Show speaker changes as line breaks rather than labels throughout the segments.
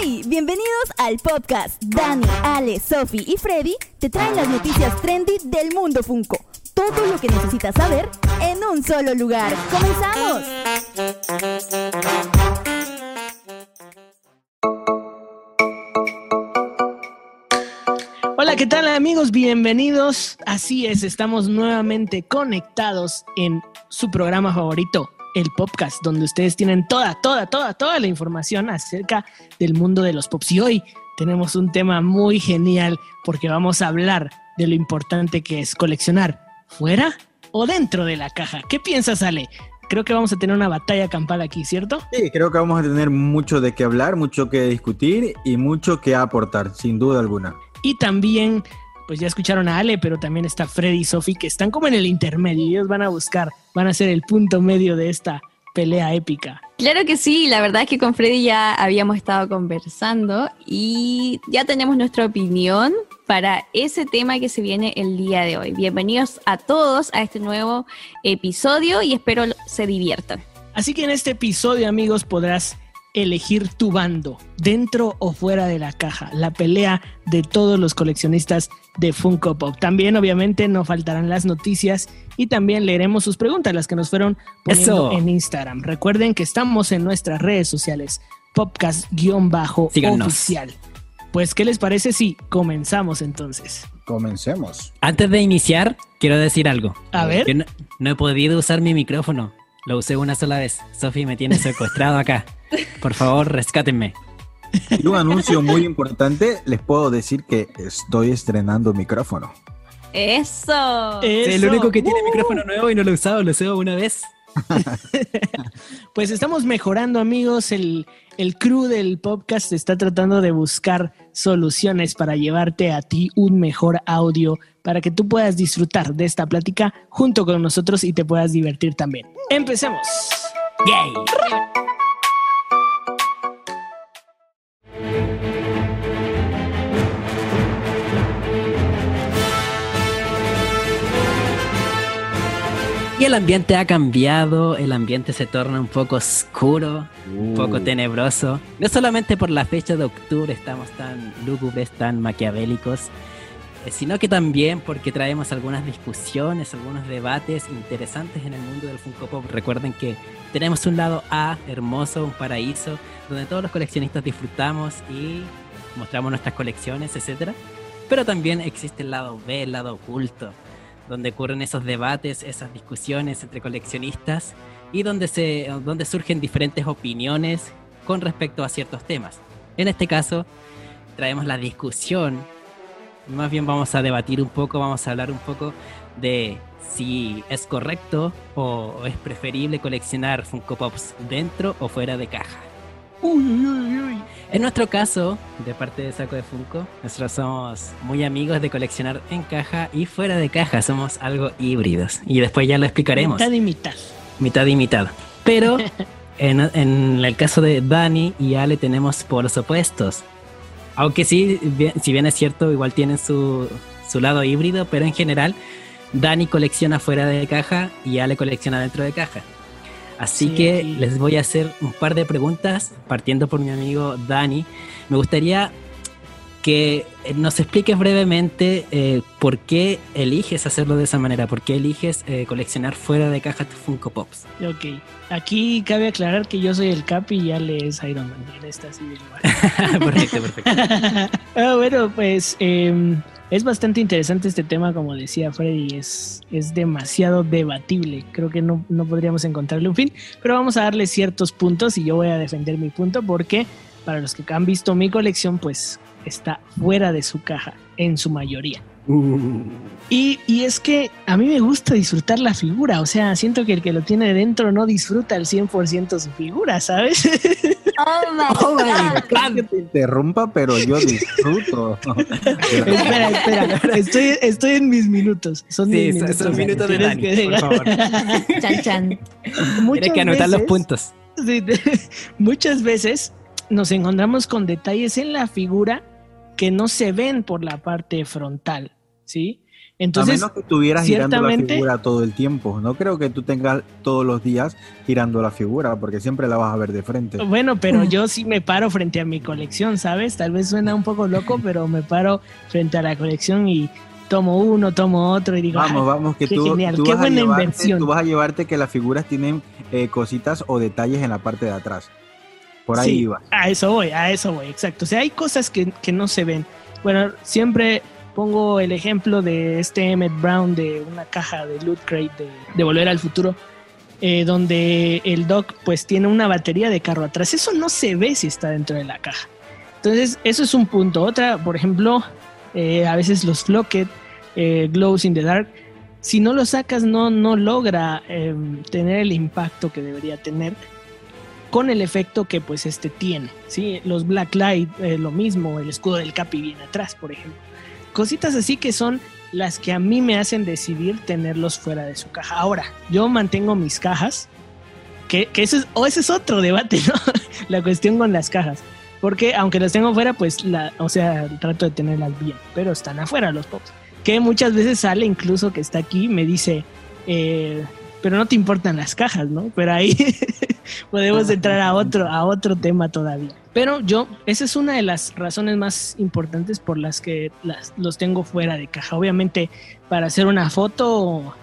¡Hey! Bienvenidos al podcast. Dani, Ale, Sophie y Freddy te traen las noticias trendy del mundo Funko. Todo lo que necesitas saber en un solo lugar. ¡Comenzamos!
Hola, ¿qué tal amigos? Bienvenidos. Así es, estamos nuevamente conectados en su programa favorito, el podcast, donde ustedes tienen toda, toda, toda, toda la información acerca del mundo de los pops. Y hoy tenemos un tema muy genial porque vamos a hablar de lo importante que es coleccionar fuera o dentro de la caja. ¿Qué piensas, Ale? Creo que vamos a tener una batalla campal aquí, ¿cierto?
Sí, creo que vamos a tener mucho de qué hablar, mucho que discutir y mucho que aportar, sin duda alguna.
Y también, pues ya escucharon a Ale, pero también está Freddy y Sophie, que están como en el intermedio. Ellos van a buscar, van a ser el punto medio de esta pelea épica.
Claro que sí, la verdad es que con Freddy ya habíamos estado conversando y ya tenemos nuestra opinión para ese tema que se viene el día de hoy. Bienvenidos a todos a este nuevo episodio y espero se diviertan.
Así que en este episodio, amigos, podrás elegir tu bando, dentro o fuera de la caja, la pelea de todos los coleccionistas de Funko Pop. También obviamente no faltarán las noticias y también leeremos sus preguntas, las que nos fueron poniendo
Eso.
en Instagram. Recuerden que estamos en nuestras redes sociales, podcast-oficial. Pues, ¿qué les parece si comenzamos entonces?
Comencemos.
Antes de iniciar, quiero decir algo.
A ver.
Yo no, no he podido usar mi micrófono. Lo usé una sola vez. Sophie me tiene secuestrado acá. Por favor, rescátenme.
Y un anuncio muy importante, les puedo decir que estoy estrenando micrófono.
Eso.
Soy el único que tiene micrófono nuevo y no lo he usado. Lo usé una vez.
Pues estamos mejorando, amigos. El, el crew del podcast está tratando de buscar soluciones para llevarte a ti un mejor audio para que tú puedas disfrutar de esta plática junto con nosotros y te puedas divertir también. Empecemos.
¡Yay! El ambiente ha cambiado, el ambiente se torna un poco oscuro, un poco
Uh.
tenebroso. No solamente por la fecha de octubre estamos tan lúgubres, tan maquiavélicos, eh, sino que también porque traemos algunas discusiones, algunos debates interesantes en el mundo del Funko Pop. Recuerden que tenemos un lado A, hermoso, un paraíso, donde todos los coleccionistas disfrutamos y mostramos nuestras colecciones, etc. Pero también existe el lado B, el lado oculto, donde ocurren esos debates, esas discusiones entre coleccionistas y donde, se, donde surgen diferentes opiniones con respecto a ciertos temas. En este caso, traemos la discusión, más bien vamos a debatir un poco, vamos a hablar un poco de si es correcto o, es preferible coleccionar Funko Pops dentro o fuera de caja.
Uy, uy, uy, uy.
En nuestro caso, de parte de Saco de Funko, nosotros somos muy amigos de coleccionar en caja y fuera de caja, somos algo híbridos. Y después ya lo explicaremos,
Mitad y mitad.
mitad y mitad. Pero en, en el caso de Dani y Ale tenemos polos opuestos. Aunque sí, bien- si bien es cierto, igual tienen su, su lado híbrido, pero en general, Dani colecciona fuera de caja y Ale colecciona dentro de caja. Así
Sí,
que les voy a hacer un par de preguntas, partiendo por mi amigo Dani. Me gustaría que nos expliques brevemente eh, por qué eliges hacerlo de esa manera, por qué eliges eh, coleccionar fuera de caja tus Funko Pops.
Ok. Aquí cabe aclarar que yo soy el Capi y Ale es Iron Man. Él está así del lugar.
perfecto, perfecto.
Ah, bueno, pues eh, es bastante interesante este tema, como decía Freddy, es, es demasiado debatible. Creo que no, no podríamos encontrarle un fin, pero vamos a darle ciertos puntos y yo voy a defender mi punto porque para los que han visto mi colección, pues está fuera de su caja en su mayoría. Y, y es que a mí me gusta disfrutar la figura, o sea, siento que el que lo tiene dentro no disfruta al 100% su figura, ¿sabes?
Oh my
Oh my
God.
Que te interrumpa, pero yo disfruto.
espera, espera, estoy, estoy en mis minutos. Son
Sí,
mis
son- son
minutos.
minutos de
Tienes
Dani,
que
por favor.
Chan, chan.
Tienes que anotar los
veces-
puntos.
Sí, de- muchas veces nos encontramos con detalles en la figura que no se ven por la parte frontal, ¿sí? Entonces,
a menos que estuvieras girando la figura todo el tiempo. No creo que tú tengas todos los días girando la figura, porque siempre la vas a ver de frente.
Bueno, pero yo sí me paro frente a mi colección, ¿sabes? Tal vez suena un poco loco, pero me paro frente a la colección y tomo uno, tomo otro y digo,
Vamos,
"Ay,
vamos, que
qué
tú,
genial,
tú
qué
vas a
buena
llevarte-
inversión.
Tú vas a llevarte que las figuras tienen eh, cositas o detalles en la parte de atrás. Por ahí
Sí,
iba.
A eso voy, a eso voy, exacto. O sea, hay cosas que, que no se ven. Bueno, siempre pongo el ejemplo de este Emmett Brown de una caja de Loot Crate de, de Volver al Futuro, eh, donde el Doc pues tiene una batería de carro atrás. Eso no se ve si está dentro de la caja. Entonces, eso es un punto. Otra, por ejemplo, eh, a veces los Flocket, eh, Glows in the Dark, si no lo sacas no, no logra eh, tener el impacto que debería tener con el efecto que pues este tiene, ¿sí? Los Black Light, eh, lo mismo, el escudo del Capi viene atrás, por ejemplo. Cositas así que son las que a mí me hacen decidir tenerlos fuera de su caja. Ahora, yo mantengo mis cajas, que, ese, es, o ese es otro debate, ¿no? La cuestión con las cajas. Porque aunque las tengo fuera, pues, o sea, trato de tenerlas bien, pero están afuera los pops. Que muchas veces sale incluso que está aquí, me dice, eh, pero no te importan las cajas, ¿no? Pero ahí podemos entrar a otro, a otro tema todavía. Pero yo, esa es una de las razones más importantes por las que las, los tengo fuera de caja. Obviamente, para hacer una foto,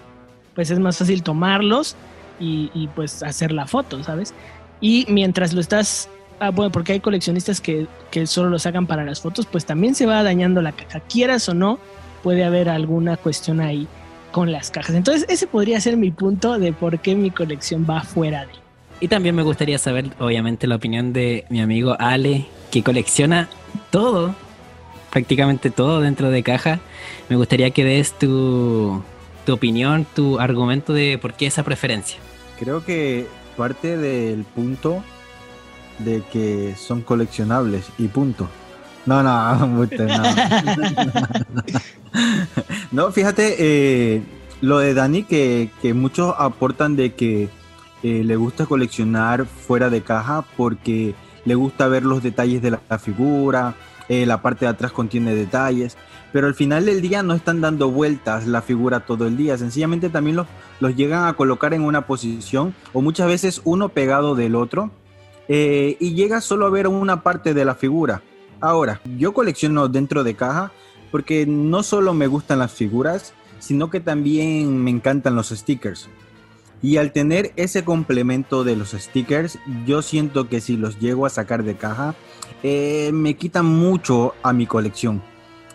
pues es más fácil tomarlos y, y pues hacer la foto, ¿sabes? Y mientras lo estás, ah, bueno, porque hay coleccionistas que, que solo lo sacan para las fotos, pues también se va dañando la caja. Quieras o no, puede haber alguna cuestión ahí con las cajas. Entonces, ese podría ser mi punto de por qué mi colección va fuera de.
Y también me gustaría saber, obviamente, la opinión de mi amigo Ale, que colecciona todo, prácticamente todo dentro de caja. Me gustaría que des tu, tu opinión, tu argumento de por qué esa preferencia.
Creo que parte del punto de que son coleccionables y punto. No, no, no. no, fíjate, eh, lo de Dani, que, que muchos aportan de que eh, le gusta coleccionar fuera de caja porque le gusta ver los detalles de la, figura, eh, la parte de atrás contiene detalles, pero al final del día no están dando vueltas la figura todo el día, sencillamente también los, los llegan a colocar en una posición o muchas veces uno pegado del otro y llega solo a ver una parte de la figura. Ahora, yo colecciono dentro de caja porque no solo me gustan las figuras, sino que también me encantan los stickers. Y al tener ese complemento de los stickers, yo siento que si los llego a sacar de caja, eh, me quitan mucho a mi colección.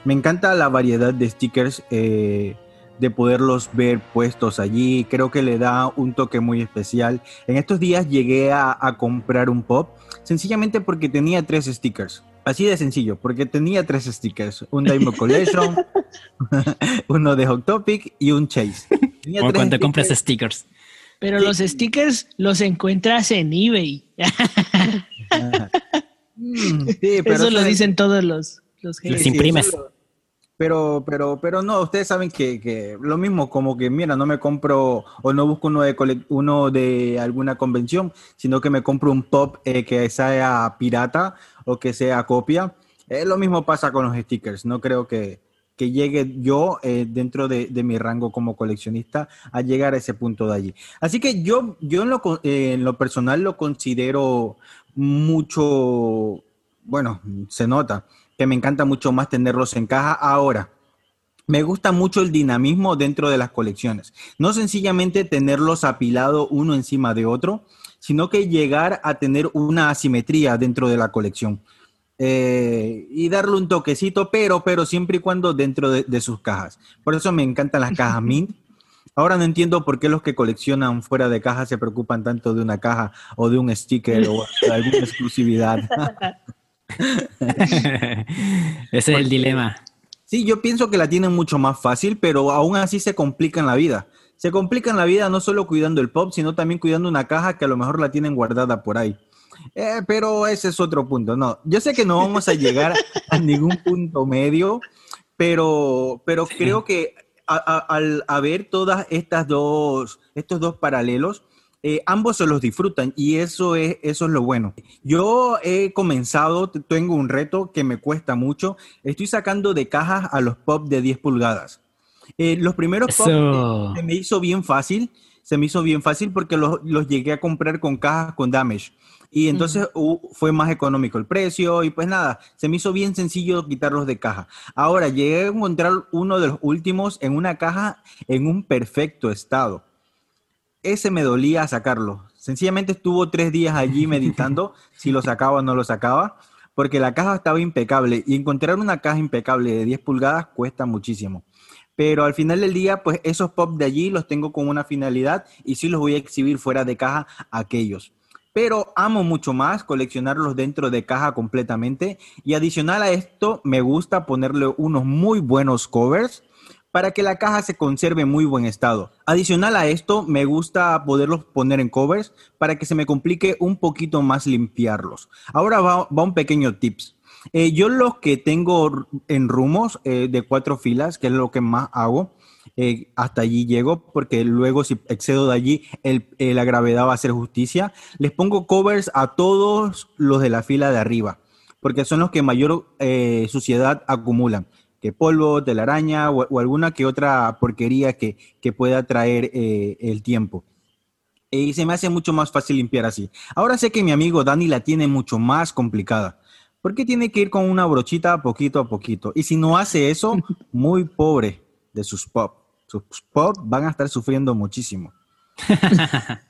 Me encanta la variedad de stickers, eh, de poderlos ver puestos allí. Creo que le da un toque muy especial. En estos días llegué a, a comprar un pop, sencillamente porque tenía tres stickers. Así de sencillo, porque tenía tres stickers. Un Diamond Collection, uno de Hot Topic y un Chase. Tenía
Como
tres
cuando compras
stickers.
Pero
Sí.
los stickers los encuentras en eBay.
Mm, sí, pero
Eso lo dicen todos los, los
Los imprimes.
lo- Pero, pero, pero no, ustedes saben que, que lo mismo, como que mira, no me compro o no busco uno de, uno de alguna convención, sino que me compro un pop eh, que sea pirata o que sea copia. Eh, lo mismo pasa con los stickers. No creo que, que llegue yo eh, dentro de, de mi rango como coleccionista a llegar a ese punto de allí. Así que yo, yo en, lo, eh, en lo personal lo considero mucho, bueno, se nota que me encanta mucho más tenerlos en caja ahora. Me gusta mucho el dinamismo dentro de las colecciones. No sencillamente tenerlos apilados uno encima de otro, sino que llegar a tener una asimetría dentro de la colección. Eh, y darle un toquecito, pero, pero siempre y cuando dentro de, de sus cajas. Por eso me encantan las cajas Mint. Ahora no entiendo por qué los que coleccionan fuera de caja se preocupan tanto de una caja o de un sticker o de alguna exclusividad.
Ese es el dilema.
Sí, yo pienso que la tienen mucho más fácil, pero aún así se complican la vida. Se complican la vida no solo cuidando el pop, sino también cuidando una caja que a lo mejor la tienen guardada por ahí. Eh, pero ese es otro punto. No, yo sé que no vamos a llegar a ningún punto medio, pero, pero creo que a- a- al haber todas estas dos, estos dos paralelos, eh, ambos se los disfrutan y eso es, eso es lo bueno. Yo he comenzado, tengo un reto que me cuesta mucho. Estoy sacando de cajas a los pop de 10 pulgadas. Eh, los primeros pop
Eso.
eh, se me hizo bien fácil, se me hizo bien fácil porque los, los llegué a comprar con cajas con damage. Y entonces uh, fue más económico el precio y pues nada, se me hizo bien sencillo quitarlos de caja. Ahora llegué a encontrar uno de los últimos en una caja en un perfecto estado. Ese me dolía sacarlo. Sencillamente estuvo tres días allí meditando si lo sacaba o no lo sacaba, porque la caja estaba impecable y encontrar una caja impecable de 10 pulgadas cuesta muchísimo. Pero al final del día, pues esos pop de allí los tengo con una finalidad y sí los voy a exhibir fuera de caja aquellos. Pero amo mucho más coleccionarlos dentro de caja completamente y adicional a esto me gusta ponerle unos muy buenos covers para que la caja se conserve en muy buen estado. Adicional a esto, me gusta poderlos poner en covers para que se me complique un poquito más limpiarlos. Ahora va, un pequeño tips. Eh, yo los que tengo en rumos eh, de cuatro filas, que es lo que más hago, eh, hasta allí llego, porque luego si excedo de allí, el- la gravedad va a hacer justicia. Les pongo covers a todos los de la fila de arriba, porque son los que mayor suciedad acumulan que polvo, telaraña o, o alguna que otra porquería que, que pueda traer eh, el tiempo. Y se me hace mucho más fácil limpiar así. Ahora sé que mi amigo Dani la tiene mucho más complicada. Porque tiene que ir con una brochita poquito a poquito. Y si no hace eso, muy pobre de sus pop. Sus pop van a estar sufriendo muchísimo.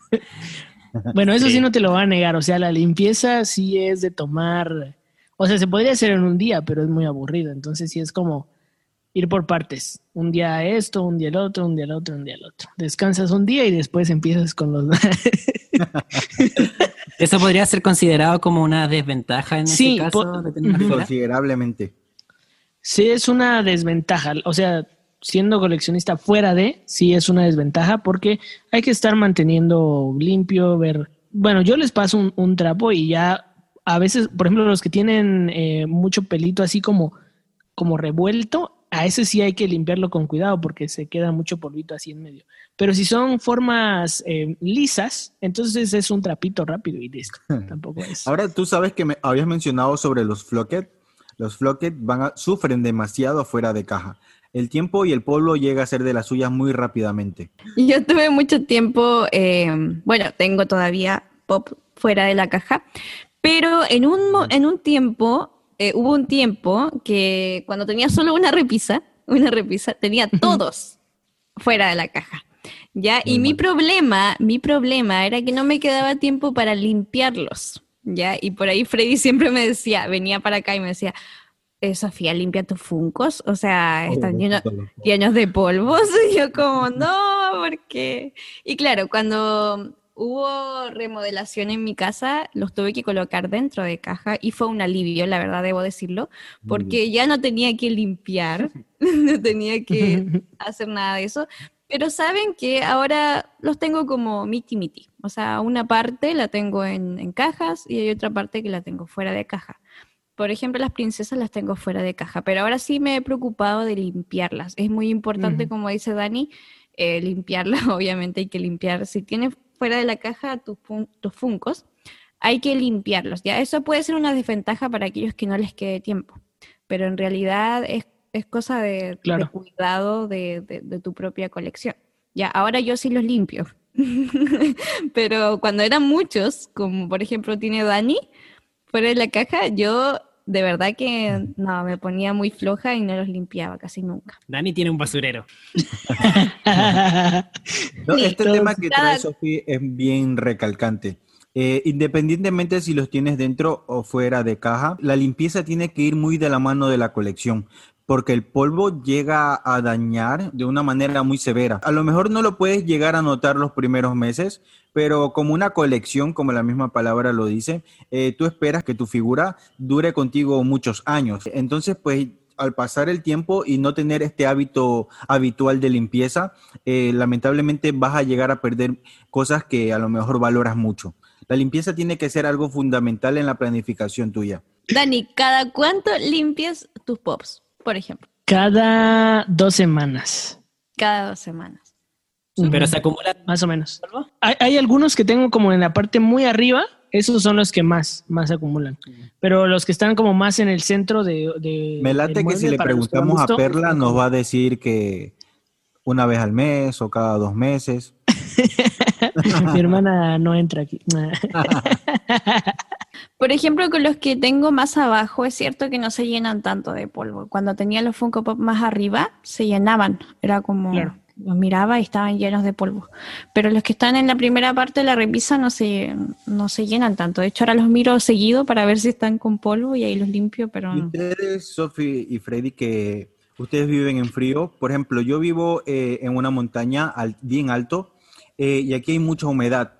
Bueno, eso sí.
Sí.
no te lo va a negar. O sea, la limpieza sí es de tomar. O sea, se podría hacer en un día, pero es muy aburrido. Entonces sí es como ir por partes. Un día esto, un día el otro, un día el otro, un día el otro. Descansas un día y después empiezas con los.
Eso podría ser considerado como una desventaja en
Sí,
este caso de tener.
Considerablemente.
sí es una desventaja. O sea, siendo coleccionista fuera de, sí es una desventaja porque hay que estar manteniendo limpio, ver. Bueno, yo les paso un, un trapo y ya a veces, por ejemplo, los que tienen eh, mucho pelito así como, como revuelto, a ese sí hay que limpiarlo con cuidado porque se queda mucho polvito así en medio. Pero si son formas eh, lisas, entonces es un trapito rápido y listo. Tampoco es.
Ahora tú sabes que me habías mencionado sobre los flocket. Los flocket van a- sufren demasiado fuera de caja. El tiempo y el polvo llega a ser de las suyas muy rápidamente.
Yo tuve mucho tiempo, eh, bueno, tengo todavía pop fuera de la caja, pero en un, en un tiempo, eh, hubo un tiempo que cuando tenía solo una repisa, una repisa, tenía todos fuera de la caja. ¿Ya?
Muy
Y mi
mal.
problema, mi problema era que no me quedaba tiempo para limpiarlos, ¿ya? Y por ahí Freddy siempre me decía, venía para acá y me decía, eh, Sofía, limpia tus funcos, o sea, están llenos, llenos de polvos. Y yo como, no, ¿por qué? Y claro, cuando hubo remodelación en mi casa, los tuve que colocar dentro de caja y fue un alivio, la verdad debo decirlo, porque ya no tenía que limpiar, no tenía que hacer nada de eso. Pero saben que ahora los tengo como miti miti. O sea, una parte la tengo en, en cajas y hay otra parte que la tengo fuera de caja. Por ejemplo, las princesas las tengo fuera de caja, pero ahora sí me he preocupado de limpiarlas. Es muy importante, como dice Dani, eh, limpiarlas. Obviamente hay que limpiar. Si tienes fuera de la caja tus, tus funcos, hay que limpiarlos. Ya, eso puede ser una desventaja para aquellos que no les quede tiempo, pero en realidad es, es cosa de, cuidado de, de- de tu propia colección. Ya, ahora yo sí los limpio. pero cuando eran muchos, como por ejemplo tiene Dani, fuera de la caja, yo de verdad que no, me ponía muy floja y no los limpiaba casi nunca.
Dani tiene un basurero.
No, este tema que trae Sofía es bien recalcante. Eh, independientemente si los tienes dentro o fuera de caja, la limpieza tiene que ir muy de la mano de la colección, porque el polvo llega a dañar de una manera muy severa. A lo mejor no lo puedes llegar a notar los primeros meses, pero como una colección, como la misma palabra lo dice, eh, tú esperas que tu figura dure contigo muchos años. Entonces, pues al pasar el tiempo y no tener este hábito habitual de limpieza, eh, lamentablemente vas a llegar a perder cosas que a lo mejor valoras mucho. La limpieza tiene que ser algo fundamental en la planificación tuya.
Dani, ¿cada cuánto limpias tus pops, por ejemplo?
Cada dos semanas.
Cada dos semanas.
Pero se acumula
Más o menos. Hay, hay algunos que tengo como en la parte muy arriba, esos son los que más, más acumulan. Pero los que están como más en el centro de. de
Me late que si le preguntamos a Perla nos va a decir que, una vez al mes o cada dos meses.
Mi hermana no entra aquí.
Por ejemplo, con los que tengo más abajo, es cierto que no se llenan tanto de polvo. Cuando tenía los Funko Pop más arriba, se llenaban. Era como,
Claro.
los miraba y estaban llenos de polvo. Pero los que están en la primera parte de la repisa no se, no se llenan tanto. De hecho, ahora los miro seguido para ver si están con polvo y ahí los limpio, pero no.
ustedes, Sofi y Freddy, que ustedes viven en frío, por ejemplo, yo vivo eh, en una montaña al- bien alto eh, y aquí hay mucha humedad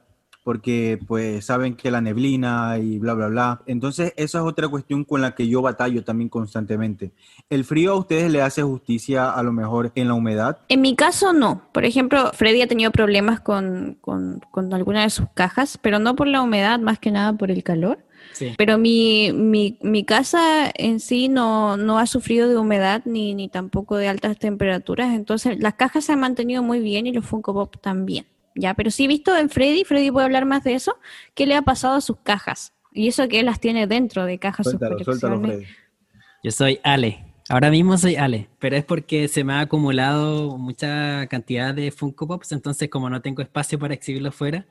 porque pues saben que la neblina y bla, bla, bla. Entonces, esa es otra cuestión con la que yo batallo también constantemente. ¿El frío a ustedes le hace justicia a lo mejor en la humedad?
En mi caso, no. Por ejemplo, Freddy ha tenido problemas con, con, con alguna de sus cajas, pero no por la humedad, más que nada por el calor.
Sí.
Pero mi, mi, mi casa en sí no, no ha sufrido de humedad ni, ni tampoco de altas temperaturas. Entonces, las cajas se han mantenido muy bien y los Funko Pop también. Ya, pero sí he visto en Freddy, Freddy puede hablar más de eso, qué le ha pasado a sus cajas. Y eso que él las tiene dentro de cajas, sus
Suéltalo. Freddy.
Yo soy Ale. Ahora mismo soy Ale, pero es porque se me ha acumulado mucha cantidad de Funko Pops, entonces como no tengo espacio para exhibirlos fuera,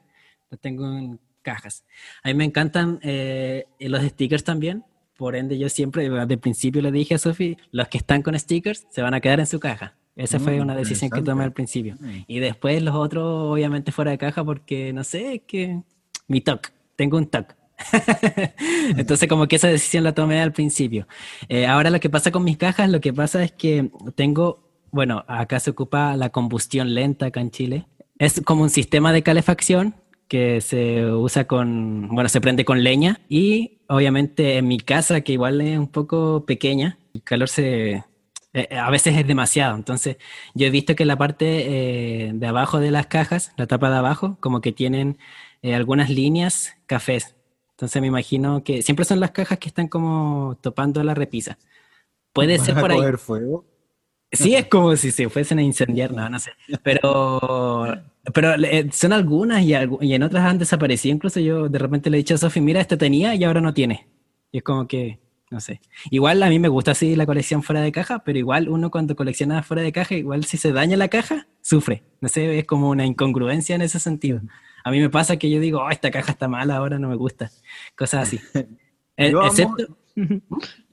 los tengo en cajas. A mí me encantan eh, los stickers también, por ende yo siempre, desde el principio le dije a Sofi, los que están con stickers se van a quedar en su caja. Esa fue
Mm,
una decisión que tomé al principio.
Mm.
Y después los otros obviamente fuera de caja porque, no sé, es que mi TOC, tengo un TOC. Entonces como que esa decisión la tomé al principio. Eh, ahora lo que pasa con mis cajas, lo que pasa es que tengo, bueno, acá se ocupa la combustión lenta acá en Chile. Es como un sistema de calefacción que se usa con, bueno, se prende con leña y obviamente en mi casa, que igual es un poco pequeña, el calor se... eh, a veces es demasiado, entonces yo he visto que la parte eh, de abajo de las cajas, la tapa de abajo, como que tienen eh, algunas líneas cafés. Entonces me imagino que siempre son las cajas que están como topando la repisa. Puede
¿Van
ser
a
por ahí.
coger fuego?
Sí, es como si se fuesen a incendiar, no, no sé. Pero, pero eh, son algunas y, algu- y en otras han desaparecido. Incluso yo de repente le he dicho a Sofi, mira, esta tenía y ahora no tiene. Y es como que, no sé. Igual a mí me gusta así la colección fuera de caja, pero igual uno cuando colecciona fuera de caja, igual si se daña la caja, sufre. No sé, es como una incongruencia en ese sentido. A mí me pasa que yo digo, oh, esta caja está mala, ahora no me gusta. Cosas así.
Amo-
excepto,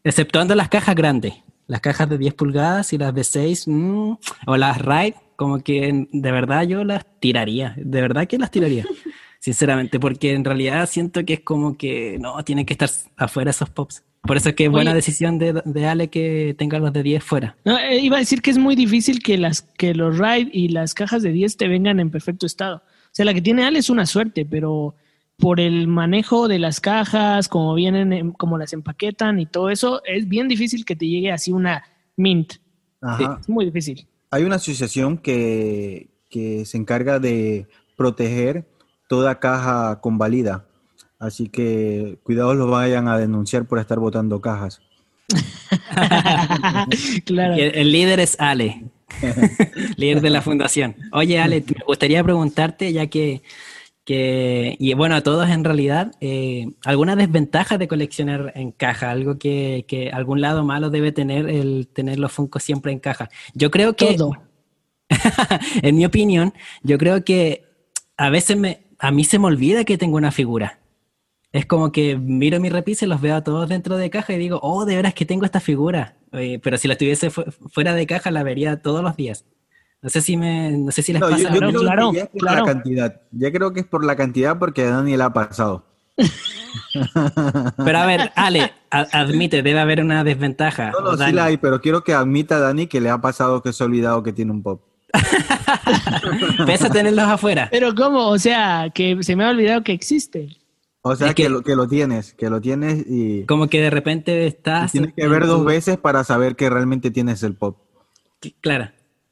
exceptuando las cajas grandes. Las cajas de 10 pulgadas y las de 6, mm, o las RAID, como que de verdad yo las tiraría. De verdad que las tiraría. Sinceramente, porque en realidad siento que es como que no, tienen que estar afuera esos pops. Por eso es que es buena
Oye.
decisión de, de Ale que tenga los de 10 fuera.
No, eh, iba a decir que es muy difícil que las que los RAID y las cajas de 10 te vengan en perfecto estado. O sea, la que tiene Ale es una suerte, pero por el manejo de las cajas, como vienen, en- como las empaquetan y todo eso, es bien difícil que te llegue así una mint.
Ajá.
Es muy difícil.
Hay una asociación que, que se encarga de proteger toda caja convalida. Así que cuidado los vayan a denunciar por estar botando cajas.
claro.
El líder es Ale, líder de la fundación. Oye, Ale, me gustaría preguntarte, ya que, que y bueno, a todos en realidad, eh, ¿alguna desventaja de coleccionar en caja? Algo que, que algún lado malo debe tener el tener los Funko siempre en caja. Yo creo que,
Todo.
en mi opinión, yo creo que a veces me, a mí se me olvida que tengo una figura. Es como que miro mi repisa y los veo a todos dentro de caja y digo, oh, de veras que tengo esta figura. Eh, pero si la tuviese fu- fuera de caja, la vería todos los días. No sé si me, no sé si les
No,
pasa.
yo, yo
Claro,
creo
claro,
que ya es por
claro.
la cantidad. Ya creo que es por la cantidad porque a Dani le ha pasado.
Pero a ver, Ale, a- admite, debe haber una desventaja.
No, no, sí la hay, pero quiero que admita Dani que le ha pasado que se ha olvidado que tiene un pop.
Pesa tenerlos afuera.
Pero ¿cómo? O sea, que se me ha olvidado que existe.
O sea,
Es
que,
que-
lo, que lo tienes, que lo tienes y,
Como que de repente estás.
tienes que ver dos
tu-
veces para saber que realmente tienes el pop.
Claro.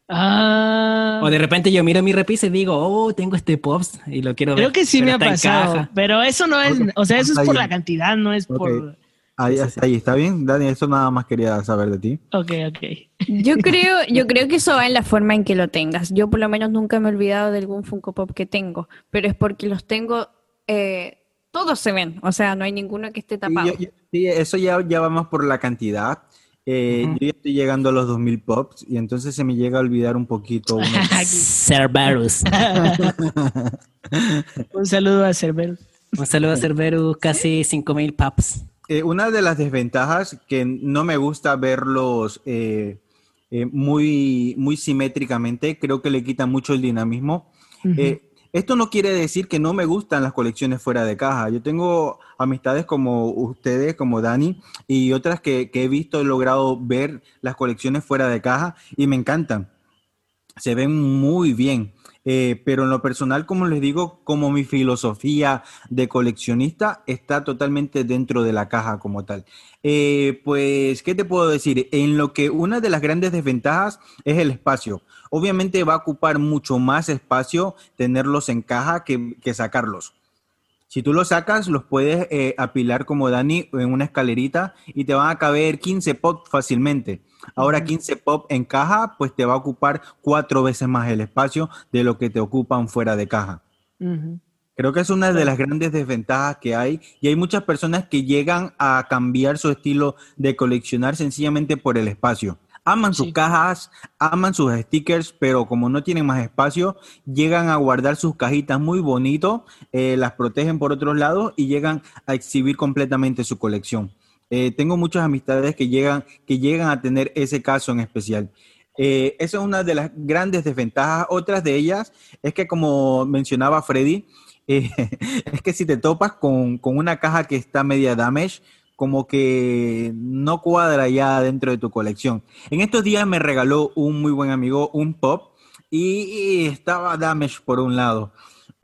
Ah.
O de repente yo miro mi repisa y digo, oh, tengo este Pops y lo quiero ver.
Creo que sí
pero
me ha pasado, pero eso no es, o sea, eso es por la cantidad, no es por...
Ahí, ahí está bien, Dani, eso nada más quería saber de ti.
Ok, ok.
Yo creo, yo creo que eso va en la forma en que lo tengas. Yo por lo menos nunca me he olvidado de algún Funko Pop que tengo, pero es porque los tengo, eh, todos se ven, o sea, no hay ninguno que esté
Sí,
tapado.
yo- yo- sí, eso ya, ya va más por la cantidad Eh. Yo ya estoy llegando a los 2000 pops y entonces se me llega a olvidar un poquito.
Cerberus.
Un saludo a Cerberus.
Un saludo a Cerberus, casi 5000 paps.
Eh, una de las desventajas que no me gusta verlos eh, eh, muy, muy simétricamente, creo que le quita mucho el dinamismo. Eh, esto no quiere decir que no me gustan las colecciones fuera de caja. Yo tengo amistades como ustedes, como Dani, y otras que, he visto, he logrado ver las colecciones fuera de caja y me encantan. Se ven muy bien. Eh, pero en lo personal, como les digo, como mi filosofía de coleccionista está totalmente dentro de la caja como tal. Eh, pues, ¿qué te puedo decir? En lo que una de las grandes desventajas es el espacio. Obviamente va a ocupar mucho más espacio tenerlos en caja que, que sacarlos. Si tú los sacas, los puedes eh, apilar como Dani en una escalerita y te van a caber 15 pop fácilmente. Ahora 15 pop en caja, pues te va a ocupar cuatro veces más el espacio de lo que te ocupan fuera de caja. Creo que es una de las grandes desventajas que hay y hay muchas personas que llegan a cambiar su estilo de coleccionar sencillamente por el espacio. Aman sus
Sí.
cajas, aman sus stickers, pero como no tienen más espacio, llegan a guardar sus cajitas muy bonito, eh, las protegen por otros lados y llegan a exhibir completamente su colección. Eh, tengo muchas amistades que llegan, que llegan a tener ese caso en especial. Eh, esa es una de las grandes desventajas. Otras de ellas es que, como mencionaba Freddy, eh, es que si te topas con, con una caja que está media damage, como que no cuadra ya dentro de tu colección. En estos días me regaló un muy buen amigo un pop y, estaba damage por un lado.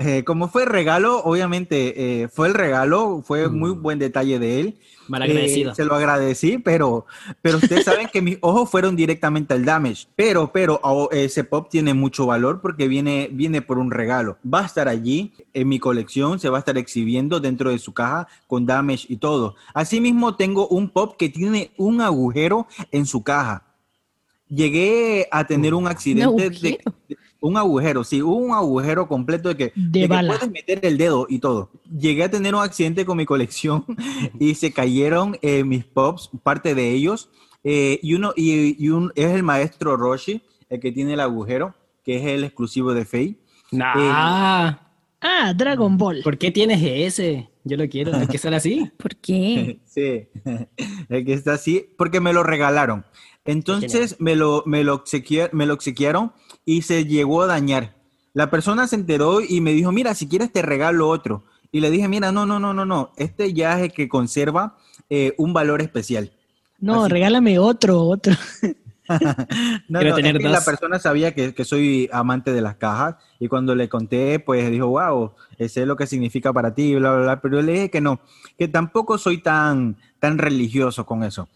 Eh, como fue regalo, obviamente eh, fue el regalo, fue muy
Mm.
buen detalle de él.
Mal
Eh, se lo agradecí, pero, pero ustedes saben que mis ojos fueron directamente al damage. Pero, pero oh, ese pop tiene mucho valor porque viene, viene por un regalo. Va a estar allí en mi colección, se va a estar exhibiendo dentro de su caja con damage y todo. Asimismo, tengo un pop que tiene un agujero en su caja. Llegué a tener un accidente de- un agujero, sí, un agujero completo de que,
De
de que
bala.
puedes meter el dedo y todo. Llegué a tener un accidente con mi colección y se cayeron eh, mis pops, parte de ellos, eh, y uno y, y un es el maestro Roshi, el que tiene el agujero, que es el exclusivo de Fate.
Nah.
Ah, Dragon Ball.
¿Por qué tienes ese? Yo lo quiero, hay que ser así.
¿Por qué?
Sí, el que está así, porque me lo regalaron. Entonces me lo, me, lo obsequia- me lo obsequiaron y se llegó a dañar. La persona se enteró y me dijo, mira, si quieres te regalo otro. Y le dije, mira, no, no, no, no, no, este ya es el que conserva eh, un valor especial.
No,
Así-
regálame otro, otro.
No,
Quiero
no,
tener
es que la persona sabía que, que soy amante de las cajas y cuando le conté, pues dijo, wow, sé lo que significa para ti, bla, bla, bla, pero yo le dije que no, que tampoco soy tan, tan religioso con eso.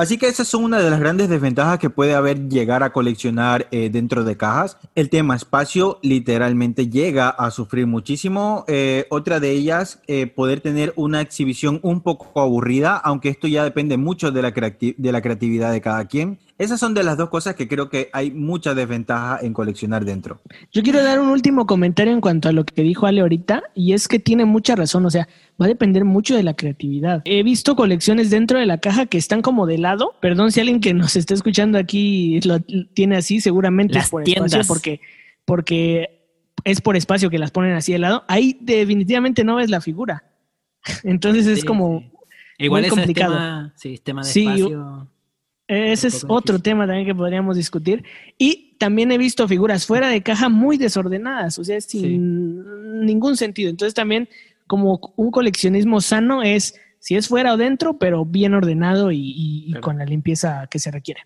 Así que esas son una de las grandes desventajas que puede haber llegar a coleccionar eh, dentro de cajas. El tema espacio literalmente llega a sufrir muchísimo. Eh, otra de ellas, eh, poder tener una exhibición un poco aburrida, aunque esto ya depende mucho de la, de la creatividad de cada quien. Esas son de las dos cosas que creo que hay mucha desventaja en coleccionar dentro.
Yo quiero dar un último comentario en cuanto a lo que dijo Ale ahorita, y es que tiene mucha razón, o sea, va a depender mucho de la creatividad. He visto colecciones dentro de la caja que están como de lado. Perdón si alguien que nos está escuchando aquí lo tiene así, seguramente
Las
es por
tiendas.
espacio, porque, porque es por espacio que las ponen así de lado. Ahí definitivamente no ves la figura. Entonces es
Sí,
como.
Igual
muy complicado.
tema, sí, tema de
Sí,
espacio.
Ese
Un
es otro tema también que podríamos discutir. Y también he visto figuras fuera de caja muy desordenadas, o sea, sin ningún sentido. Entonces también como un coleccionismo sano es si es fuera o dentro, pero bien ordenado y, con la limpieza que se requiere.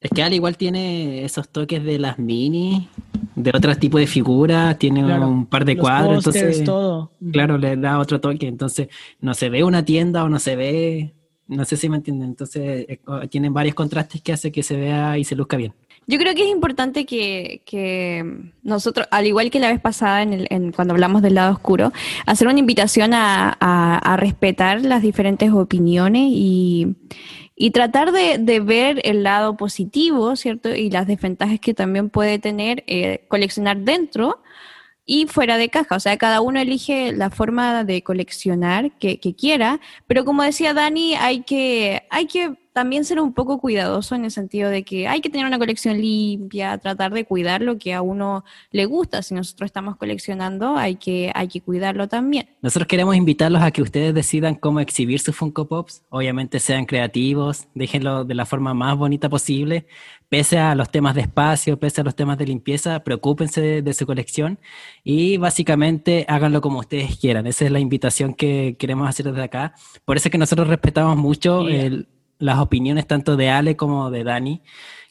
Es que al igual tiene esos toques de las mini, de otro tipo de figuras, tiene
Claro.
un par de cuadros,
pósters,
entonces,
todo.
claro, le da otro toque, entonces no se ve una tienda o no se ve, no sé si me entienden, entonces eh, tienen varios contrastes que hace que se vea y se luzca bien.
Yo creo que es importante que, que nosotros, al igual que la vez pasada en el- en- cuando hablamos del lado oscuro, hacer una invitación a, a- a respetar las diferentes opiniones y, y tratar de, de ver el lado positivo, ¿cierto? Y las desventajas que también puede tener eh, coleccionar dentro y fuera de caja. O sea, cada uno elige la forma de coleccionar que, quiera, pero como decía Dani, hay que, hay que también ser un poco cuidadoso en el sentido de que hay que tener una colección limpia, tratar de cuidar lo que a uno le gusta. Si nosotros estamos coleccionando, hay que, hay que cuidarlo también.
Nosotros queremos invitarlos a que ustedes decidan cómo exhibir sus Funko Pops. Obviamente sean creativos, déjenlo de la forma más bonita posible. Pese a los temas de espacio, pese a los temas de limpieza, preocúpense de, su colección y básicamente háganlo como ustedes quieran. Esa es la invitación que queremos hacer desde acá. Por eso es que nosotros respetamos mucho el las opiniones tanto de Ale como de Dani,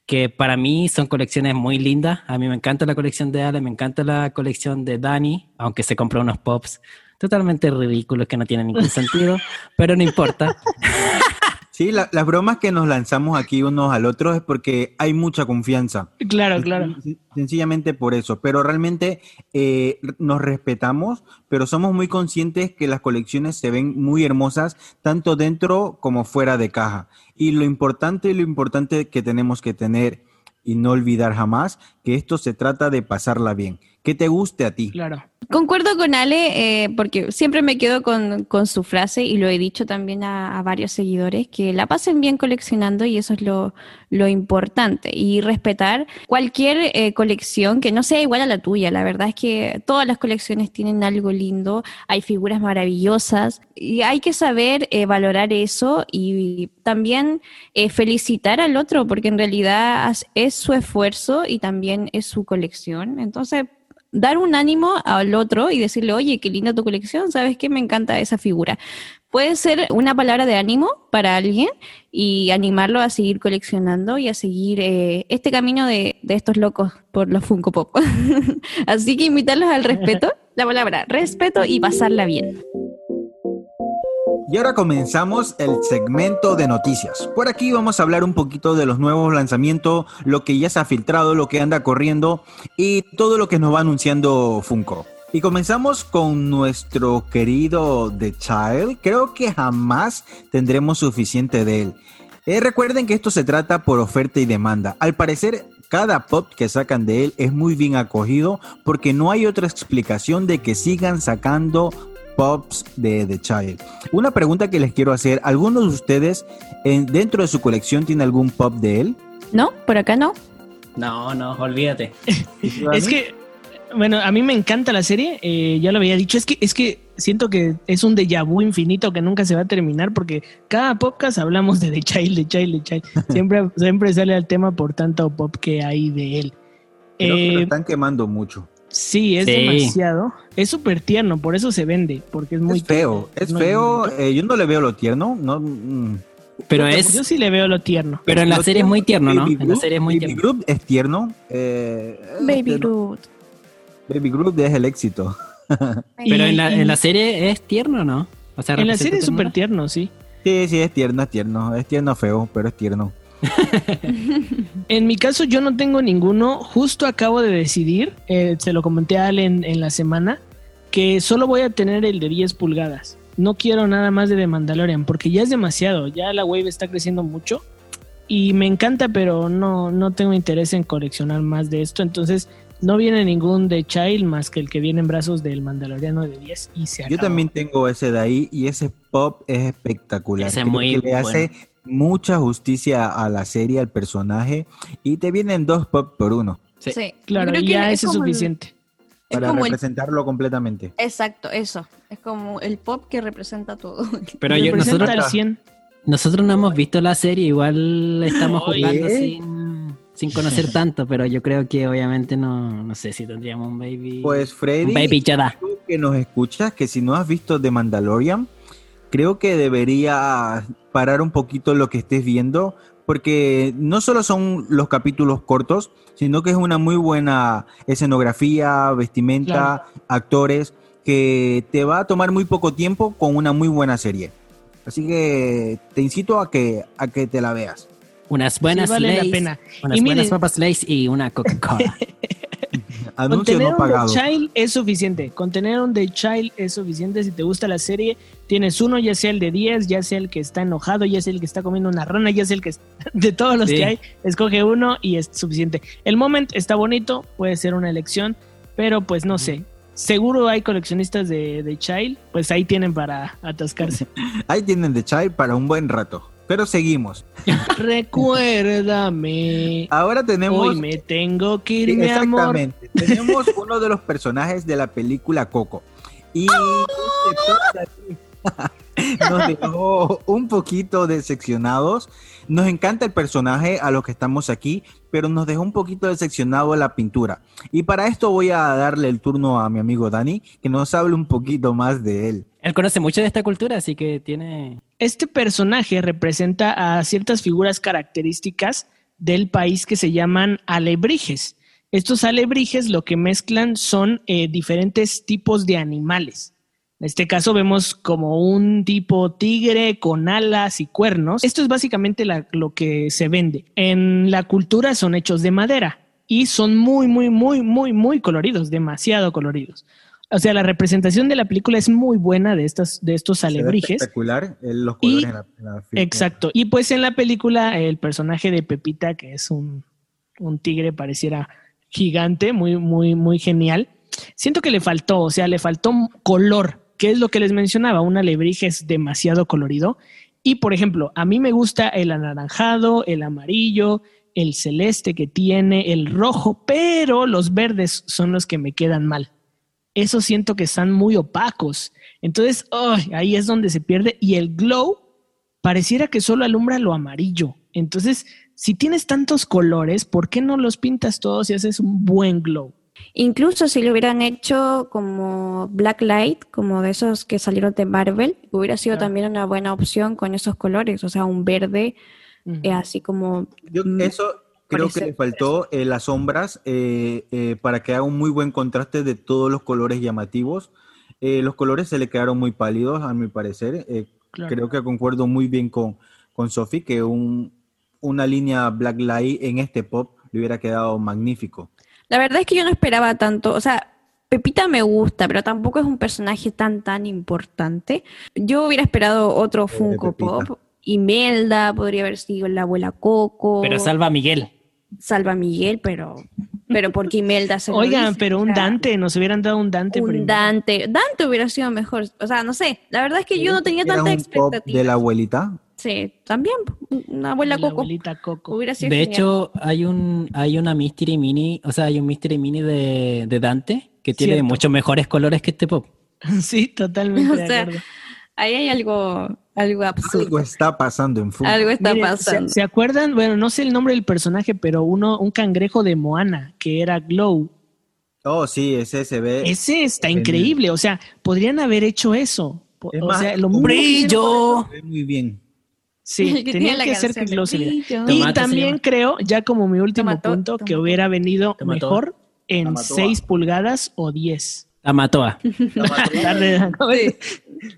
que para mí son colecciones muy lindas. A mí me encanta la colección de Ale, me encanta la colección de Dani, aunque se compró unos pops totalmente ridículos que no tienen ningún sentido, pero no importa.
Sí, las bromas que nos lanzamos aquí unos al otro es porque hay mucha confianza.
Claro, claro.
Sencillamente por eso, pero realmente eh, nos respetamos, pero somos muy conscientes que las colecciones se ven muy hermosas tanto dentro como fuera de caja. Y lo importante y lo importante que tenemos que tener y no olvidar jamás que esto se trata de pasarla bien, que te guste a ti.
Claro.
Concuerdo con Ale, eh, porque siempre me quedo con, su frase y lo he dicho también a, varios seguidores, que la pasen bien coleccionando y eso es lo, importante. Y respetar cualquier eh, colección que no sea igual a la tuya. La verdad es que todas las colecciones tienen algo lindo, hay figuras maravillosas y hay que saber eh, valorar eso y también felicitar al otro, porque en realidad es su esfuerzo y también es su colección. Entonces, dar un ánimo al otro y decirle, oye, qué linda tu colección, ¿sabes qué? Me encanta esa figura. Puede ser una palabra de ánimo para alguien y animarlo a seguir coleccionando y a seguir eh, este camino de, de, estos locos por los Funko Pop. Así que invitarlos al respeto, la palabra respeto y pasarla bien.
Y ahora comenzamos el segmento de noticias. Por aquí vamos a hablar un poquito de los nuevos lanzamientos, lo que ya se ha filtrado, lo que anda corriendo y todo lo que nos va anunciando Funko. Y comenzamos con nuestro querido The Child. Creo que jamás tendremos suficiente de él. Eh, recuerden que esto se trata por oferta y demanda. Al parecer, cada pop que sacan de él es muy bien acogido porque no hay otra explicación de que sigan sacando pops de The Child. Una pregunta que les quiero hacer, ¿algunos de ustedes en, dentro de su colección tiene algún pop de él?
No, por acá no.
No, no, olvídate.
es que, bueno, a mí me encanta la serie, eh, ya lo había dicho, es que, es que siento que es un déjà vu infinito que nunca se va a terminar porque cada podcast hablamos de The Child, The Child, The Child. Siempre, siempre sale el tema por tanto pop que hay de él.
Creo que lo eh, están quemando mucho.
Sí, es demasiado. Es súper tierno, por eso se vende, porque es muy
es feo. Es feo, eh, yo no le veo lo tierno, no. Mm.
Pero es.
Yo sí le veo lo tierno.
Pero en la serie es muy tierno, ¿no? en la serie es muy
Baby Groot es tierno. Eh,
Baby Groot.
Baby Groot es el éxito.
pero en la, en la serie es tierno, ¿no?
O sea, en la serie es súper tierno, sí.
Sí, sí, es tierno, es tierno. Es tierno feo, pero es tierno.
en mi caso yo no tengo ninguno. Justo acabo de decidir, eh, se lo comenté a Ale en, la semana, que solo voy a tener el de 10 pulgadas. No quiero nada más de The Mandalorian porque ya es demasiado. Ya la wave está creciendo mucho y me encanta, pero no, no tengo interés en coleccionar más de esto. Entonces no viene ningún de Child más que el que viene en brazos del Mandaloriano de 10 y se
Yo también tengo ese de ahí y ese pop es espectacular. Ese muy le hace mucha justicia a la serie, al personaje, y te vienen dos pop por uno.
Sí, claro, y ya es, es suficiente.
para representarlo completamente.
Exacto, eso. Es como el pop que representa todo.
Pero yo, nosotros, nosotros no hemos visto la serie, igual estamos jugando sin, conocer tanto, pero yo creo que obviamente no, no sé si tendríamos un baby.
Pues Freddy,
baby
que nos escuchas, que si no has visto The Mandalorian, creo que debería parar un poquito lo que estés viendo, porque no solo son los capítulos cortos, sino que es una muy buena escenografía, vestimenta, actores, que te va a tomar muy poco tiempo con una muy buena serie. Así que te incito a que, a que te la veas.
Unas buenas
vale la pena.
Unas y buenas papas Lays y una Coca-Cola.
Con tener un The Child es suficiente. Con tener un The Child es suficiente. Si te gusta la serie, tienes uno, ya sea el de 10, ya sea el que está enojado, ya sea el que está comiendo una rana, ya sea el que de todos los que hay, escoge uno y es suficiente. El moment está bonito, puede ser una elección, pero pues no sé. Seguro hay coleccionistas de, de Child, pues ahí tienen para atascarse.
ahí tienen The Child para un buen rato. Pero seguimos.
Recuérdame.
Ahora tenemos.
Hoy me tengo que ir,
Sí,
mi amor.
Exactamente. Tenemos uno de los personajes de la película Coco. Y podcast nos dejó un poquito decepcionados. Nos encanta el personaje a los que estamos aquí, pero nos dejó un poquito decepcionado la pintura. Y para esto voy a darle el turno a mi amigo Dani, que nos hable un poquito más de él.
Él conoce mucho de esta cultura, así que tiene...
Este personaje representa a ciertas figuras características del país que se llaman alebrijes. Estos alebrijes lo que mezclan son eh, diferentes tipos de animales. En este caso vemos como un tipo tigre con alas y cuernos. Esto es básicamente la- lo que se vende. En la cultura son hechos de madera y son muy, muy, muy, muy, muy coloridos, demasiado coloridos. O sea, la representación de la película es muy buena de, estas, de estos alebrijes.
Espectacular eh, los
Y-
colores en la, en la
Exacto. Y pues en la película el personaje de Pepita, que es un, un tigre, pareciera gigante, muy, muy, muy genial. Siento que le faltó, o sea, le faltó color, que es lo que les mencionaba, un alebrije es demasiado colorido. Y por ejemplo, a mí me gusta el anaranjado, el amarillo, el celeste que tiene, el rojo, pero los verdes son los que me quedan mal. Eso siento que están muy opacos. Entonces, ahí es donde se pierde. Y el glow pareciera que solo alumbra lo amarillo. Entonces, si tienes tantos colores, ¿por qué no los pintas todos y haces un buen glow?
Incluso si lo hubieran hecho como Black Light, como de esos que salieron de Marvel, hubiera sido
Claro.
también una buena opción con esos colores, o sea, un verde eh, así como
Yo
Mm,
eso creo que le faltó eh, las sombras eh, eh, para que haga un muy buen contraste de todos los colores llamativos. Eh, los colores se le quedaron muy pálidos, a mi parecer. Eh,
Claro.
Creo que concuerdo muy bien con, con Sophie que un, una línea Black Light en este pop le hubiera quedado magnífico.
La verdad es que yo no esperaba tanto, o sea, Pepita me gusta, pero tampoco es un personaje tan, tan importante. Yo hubiera esperado otro
Pobre
Funko. Pop. Imelda podría haber sido la abuela Coco.
Pero salva a Miguel.
Salva a Miguel, pero, pero porque Imelda se lo
Oigan,
dice,
pero
o
un
sea,
Dante, nos hubieran dado un Dante
Un
primero.
Dante. Dante hubiera sido mejor. O sea, no sé. La verdad es que yo no tenía tanta
un
expectativa.
de la abuelita.
Sí, también. Una abuela
La
Coco.
abuelita Coco.
Hubiera sido
De
genial.
hecho, hay un hay una Mystery Mini, o sea, hay un Mystery Mini de, de Dante que tiene
Cierto.
muchos mejores colores que este pop.
Sí, totalmente
O
de
sea,
acuerdo.
ahí hay algo, algo absurdo.
Algo está pasando en Funko.
Algo está
Miren, ¿se,
pasando.
se acuerdan? Bueno, no sé el nombre del personaje, pero uno, un cangrejo de Moana, que era Glow.
Oh, sí, ese se ve.
Ese está increíble. O sea, podrían haber hecho eso.
Es
o
más,
sea, lo
¡Brillo!
se ve muy bien.
Sí,
El que la
que hacer
canción
que
de
Glow se viera.
Brillo.
Te
Y también
señor.
creo, ya como mi último punto, que hubiera venido mejor en
La mató,
6 pulgadas o 10.
La Matoa.
Tarde,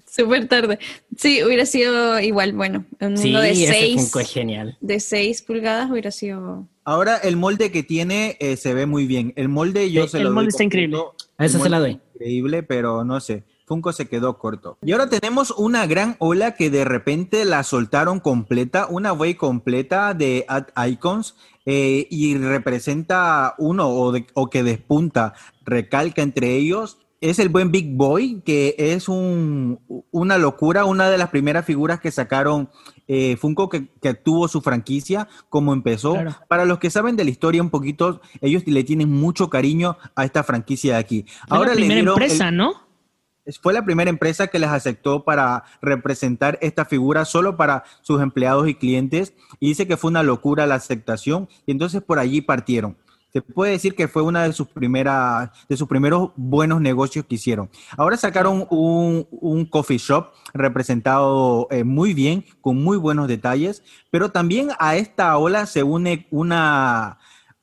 Sí, súper tarde. Sí, hubiera sido igual, bueno, un
Sí,
uno de
ese
6
Funko es genial.
de seis pulgadas hubiera sido
Ahora el molde que tiene eh, se ve muy bien. El molde yo
Sí,
se
el
lo doy
molde está increíble.
A esa
El
se la doy.
Increíble, pero no sé. Funko se quedó corto. Y ahora tenemos una gran ola que de repente la soltaron completa, una wave completa de ad icons eh, y representa uno o, de- o que despunta, recalca entre ellos. Es el buen Big Boy, que es un- una locura, una de las primeras figuras que sacaron eh, Funko que, que tuvo su franquicia, como empezó.
Claro.
Para los que saben de la historia un poquito, ellos le tienen mucho cariño a esta franquicia de aquí.
Fue la
le
primera
el-
empresa, ¿no?
Fue la primera empresa que les aceptó para representar esta figura solo para sus empleados y clientes y dice que fue una locura la aceptación y entonces por allí partieron. Se puede decir que fue una de sus primeras, de sus primeros buenos negocios que hicieron. Ahora sacaron un, coffee shop representado eh, muy bien, con muy buenos detalles, pero también a esta ola se une una,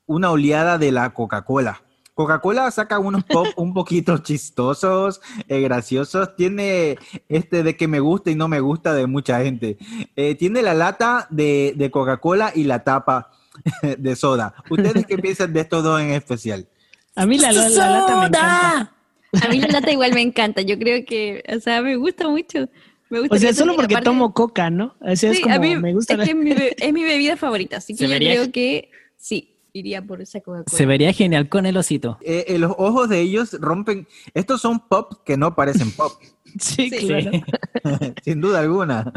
una oleada de la Coca-Cola. Coca-Cola saca unos pop un poquito chistosos, eh, graciosos. Tiene este de que me gusta y no me gusta de mucha gente. Eh, tiene la lata de, de Coca-Cola y la tapa de soda. ¿Ustedes qué piensan de estos dos en especial?
A mí la, la- la lata me encanta.
A mí la lata igual me encanta. Yo creo que, o sea, me gusta mucho. Me gusta
O sea, solo porque
aparte-
tomo coca, ¿no? O sea, es como,
a mí
me gusta
es,
la-
que es mi, be- es mi bebida favorita, así que yo
vería-
creo que sí, iría por esa Coca-Cola.
Se vería genial con el osito.
Eh, eh, los ojos de ellos rompen. Estos son pop que no parecen pop.
Sí,
Sí.
claro.
Sin duda alguna.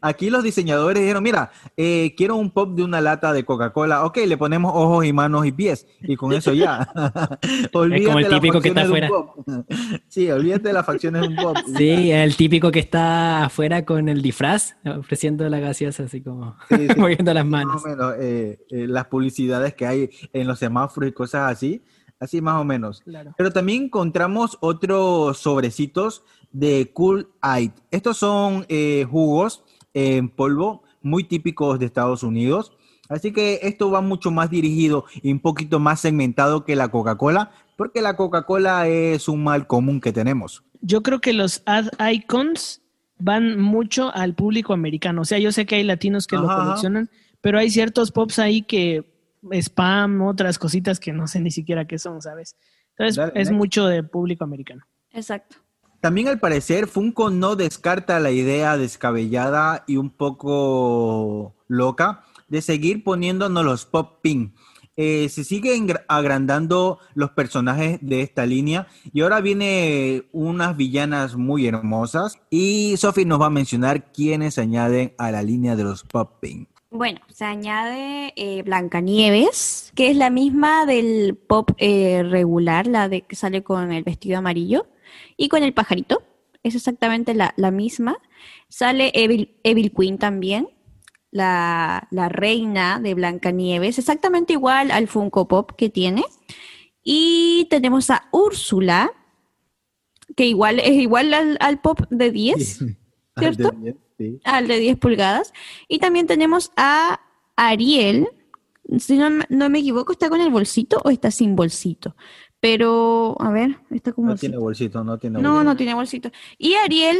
Aquí, el los diseñadores dijeron, mira, eh, quiero un pop de una lata de Coca-Cola. Ok, le ponemos ojos y manos y pies. Y con eso ya. olvídate
como el típico que está
pop. Sí, olvídate de las facciones de un pop.
Sí, el típico que está afuera con el disfraz, ofreciendo la gaseosa así como
Sí, sí.
moviendo las
Más
manos.
o menos, eh, eh, las publicidades que hay en los semáforos y cosas así. Así más o menos.
Claro.
Pero también encontramos otros sobrecitos de Cool Aid. Estos son eh, jugos en polvo muy típicos de Estados Unidos. Así que esto va mucho más dirigido y un poquito más segmentado que la Coca-Cola, porque la Coca-Cola es un mal común que tenemos.
Yo creo que los ad icons van mucho al público americano. O sea, yo sé que hay latinos que lo
Ajá,
coleccionan, pero hay ciertos pops ahí que spam, otras cositas que no sé ni siquiera qué son, ¿sabes? Entonces
Dale,
es
next.
mucho de público americano.
Exacto.
También al parecer Funko no descarta la idea descabellada y un poco loca de seguir poniéndonos los pop pin. Eh, se siguen gra- agrandando los personajes de esta línea y ahora viene unas villanas muy hermosas y Sophie nos va a mencionar quiénes se añaden a la línea de los pop pin.
Bueno, se añade eh, Blancanieves, que es la misma del pop eh, regular, la de que sale con el vestido amarillo, y con el pajarito. Es exactamente la, la misma. Sale Evil, Evil Queen también, la, la reina de Blancanieves, exactamente igual al Funko Pop que tiene. Y tenemos a Úrsula, que igual es igual al, al pop de 10. ¿Cierto?
Sí.
al de 10 pulgadas. Y también tenemos a Ariel. Si no, me- no me equivoco, ¿está con el bolsito o está sin bolsito? Pero, a ver, está con
No
bolsito.
tiene bolsito, no tiene
No,
bolsito.
no tiene bolsito. Y Ariel,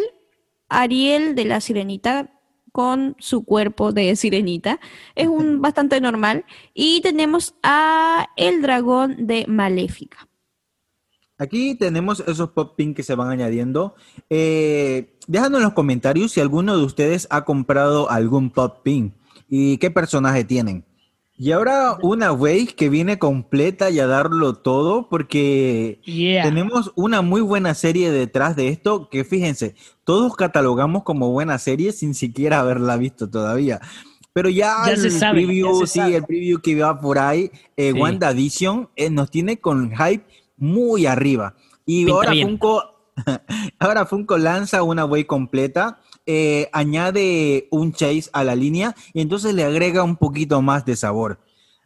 Ariel de la sirenita con su cuerpo de sirenita. Es un bastante normal. Y tenemos a el dragón de Maléfica.
Aquí tenemos esos pop pin que se van añadiendo. Eh, déjanos en los comentarios si alguno de ustedes ha comprado algún pop pin y qué personaje tienen. Y ahora una wave que viene completa y a darlo todo porque
Yeah.
tenemos una muy buena serie detrás de esto que fíjense, todos catalogamos como buena serie sin siquiera haberla visto todavía. Pero ya,
Ya
el
se sabe,
preview,
ya se
sí,
sabe.
el preview que va por ahí, eh,
Sí.
WandaVision, eh, nos tiene con hype muy arriba. Y
Pinta
ahora
bien.
Funko, ahora Funko lanza una wave completa, eh, añade un chase a la línea y entonces le agrega un poquito más de sabor.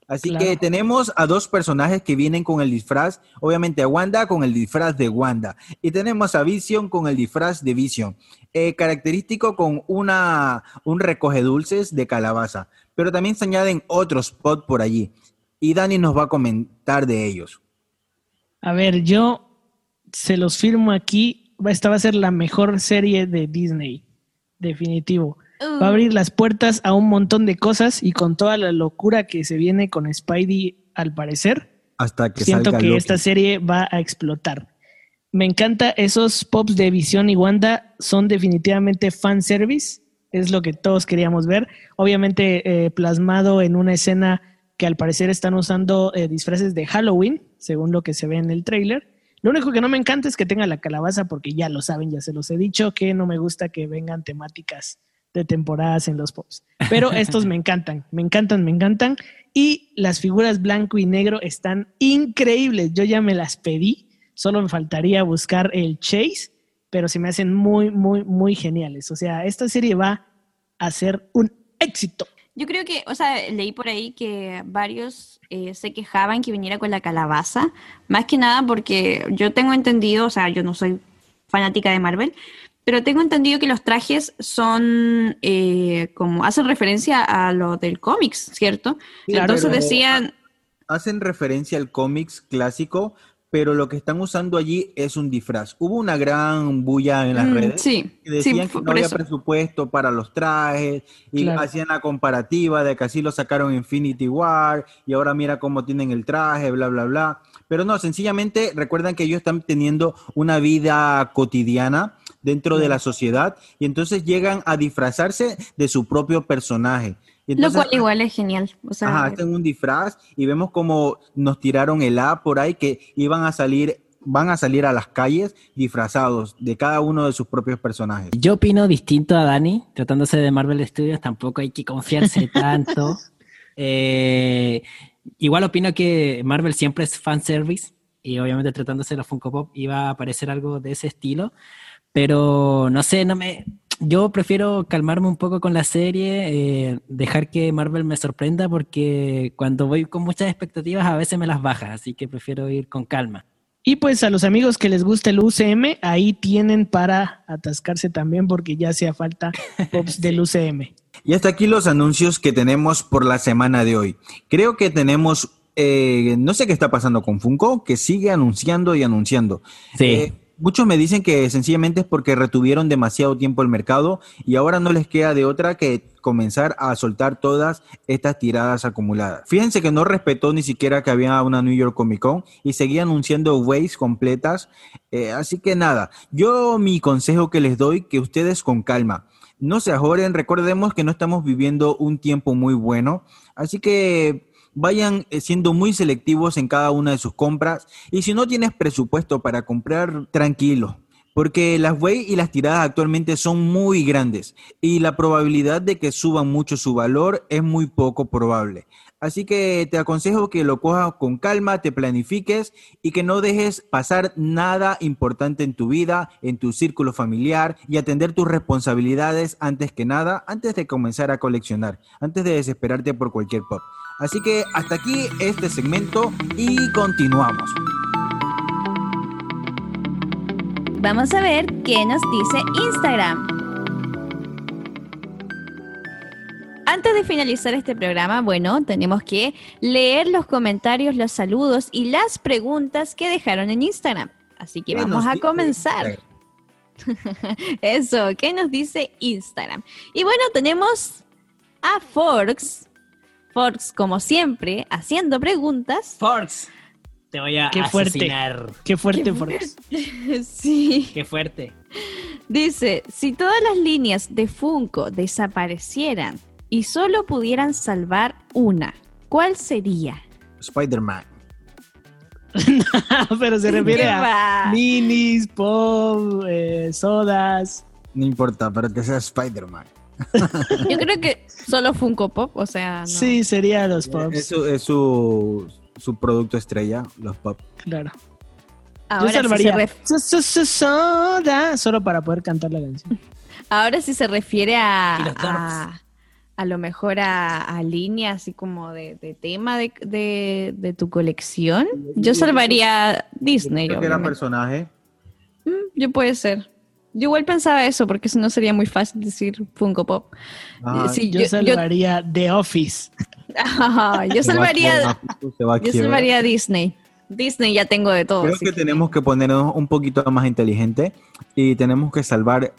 Así
Claro.
que tenemos a dos personajes que vienen con el disfraz, obviamente a Wanda con el disfraz de Wanda y tenemos a Vision con el disfraz de Vision, eh, característico con una un recoge dulces de calabaza, pero también se añaden otros spots por allí y Dani nos va a comentar de ellos.
A ver, yo se los firmo aquí. Esta va a ser la mejor serie de Disney. Definitivo. Va a abrir las puertas a un montón de cosas y con toda la locura que se viene con Spidey, al parecer,
Hasta que
siento
salga
que
Loki.
esta serie va a explotar. Me encanta esos pops de Visión y Wanda, son definitivamente fan service, es lo que todos queríamos ver. Obviamente eh, plasmado en una escena que al parecer están usando eh, disfraces de Halloween, según lo que se ve en el tráiler. Lo único que no me encanta es que tenga la calabaza, porque ya lo saben, ya se los he dicho, que no me gusta que vengan temáticas de temporadas en los pops. Pero estos me encantan, me encantan, me encantan. Y las figuras blanco y negro están increíbles. Yo ya me las pedí, solo me faltaría buscar el chase, pero se me hacen muy, muy, muy geniales. O sea, esta serie va a ser un éxito.
Yo creo que, o sea, leí por ahí que varios eh, se quejaban que viniera con la calabaza, más que nada porque yo tengo entendido, o sea, yo no soy fanática de Marvel, pero tengo entendido que los trajes son eh, como hacen referencia a lo del cómics, ¿cierto? Entonces
pero-
decían,
hacen referencia al cómics clásico, pero lo que están usando allí es un disfraz. Hubo una gran bulla en las
mm,
redes
sí,
que decían
sí,
que no había
eso.
presupuesto para los trajes y
Claro.
hacían la comparativa de que así lo sacaron Infinity War y ahora mira cómo tienen el traje, bla, bla, bla. Pero no, sencillamente recuerdan que ellos están teniendo una vida cotidiana dentro de la sociedad y entonces llegan a disfrazarse de su propio personaje. Y
Lo
entonces-
cual igual es genial. O sea,
Ajá, hacen un disfraz y vemos como nos tiraron el A por ahí que iban a salir van a salir a las calles disfrazados de cada uno de sus propios personajes.
Yo opino distinto a Dani, tratándose de Marvel Studios, tampoco hay que confiarse tanto. Eh, igual opino que Marvel siempre es fanservice y obviamente tratándose de la Funko Pop iba a aparecer algo de ese estilo, pero no sé, no me, yo prefiero calmarme un poco con la serie, eh, dejar que Marvel me sorprenda porque cuando voy con muchas expectativas a veces me las baja, así que prefiero ir con calma.
Y pues a los amigos que les gusta el UCM, ahí tienen para atascarse también porque ya hacía falta pops del UCM.
Y hasta aquí los anuncios que tenemos por la semana de hoy. Creo que tenemos, eh, no sé qué está pasando con Funko, que sigue anunciando y anunciando.
Sí.
Eh, muchos me dicen que sencillamente es porque retuvieron demasiado tiempo el mercado y ahora no les queda de otra que comenzar a soltar todas estas tiradas acumuladas. Fíjense que no respetó ni siquiera que había una New York Comic Con y seguía anunciando waves completas. Eh, así que nada, yo mi consejo que les doy, que ustedes con calma. No se ajoren, recordemos que no estamos viviendo un tiempo muy bueno, así que vayan eh, siendo muy selectivos en cada una de sus compras y si no tienes presupuesto para comprar, tranquilo. Porque las way y las tiradas actualmente son muy grandes y la probabilidad de que suban mucho su valor es muy poco probable. Así que te aconsejo que lo cojas con calma, te planifiques y que no dejes pasar nada importante en tu vida, en tu círculo familiar y atender tus responsabilidades antes que nada, antes de comenzar a coleccionar, antes de desesperarte por cualquier pop. Así que hasta aquí este segmento y continuamos.
Vamos a ver qué nos dice Instagram. Antes de finalizar este programa, bueno, tenemos que leer los comentarios, los saludos y las preguntas que dejaron en Instagram. Así que
¿Qué
vamos a comenzar. Eso, ¿qué nos dice Instagram? Y bueno, tenemos a Forks. Forks, como siempre, haciendo preguntas.
Forks, te voy a
Qué fuerte.
asesinar.
Qué fuerte,
Qué
Forks.
sí.
Qué fuerte.
Dice, si todas las líneas de Funko desaparecieran y solo pudieran salvar una, ¿cuál sería?
Spider-Man.
Pero se refiere
¿Qué
a minis, pop, eh, sodas.
No importa, pero que sea Spider-Man.
Yo creo que solo Funko Pop, o sea, no.
Sí, sería los pops.
Es, su, es su, su producto estrella, los pop.
Claro.
Ahora,
Yo
sí se
salvaría
ref-
so- so- so- soda solo para poder cantar la canción.
ahora sí se refiere a, a, a lo mejor a, a línea así como de, de tema de, de- de tu colección. Yo salvaría Disney,
Creo que era personaje.
Mm, yo puede ser. Yo igual pensaba eso, porque si no sería muy fácil decir Funko Pop.
Ajá.
Sí,
Yo,
yo- yo-
salvaría The Office.
Yo salvaría, yo salvaría Disney. Disney ya tengo de todo.
Creo que tenemos que ponernos un poquito más inteligente y tenemos que salvar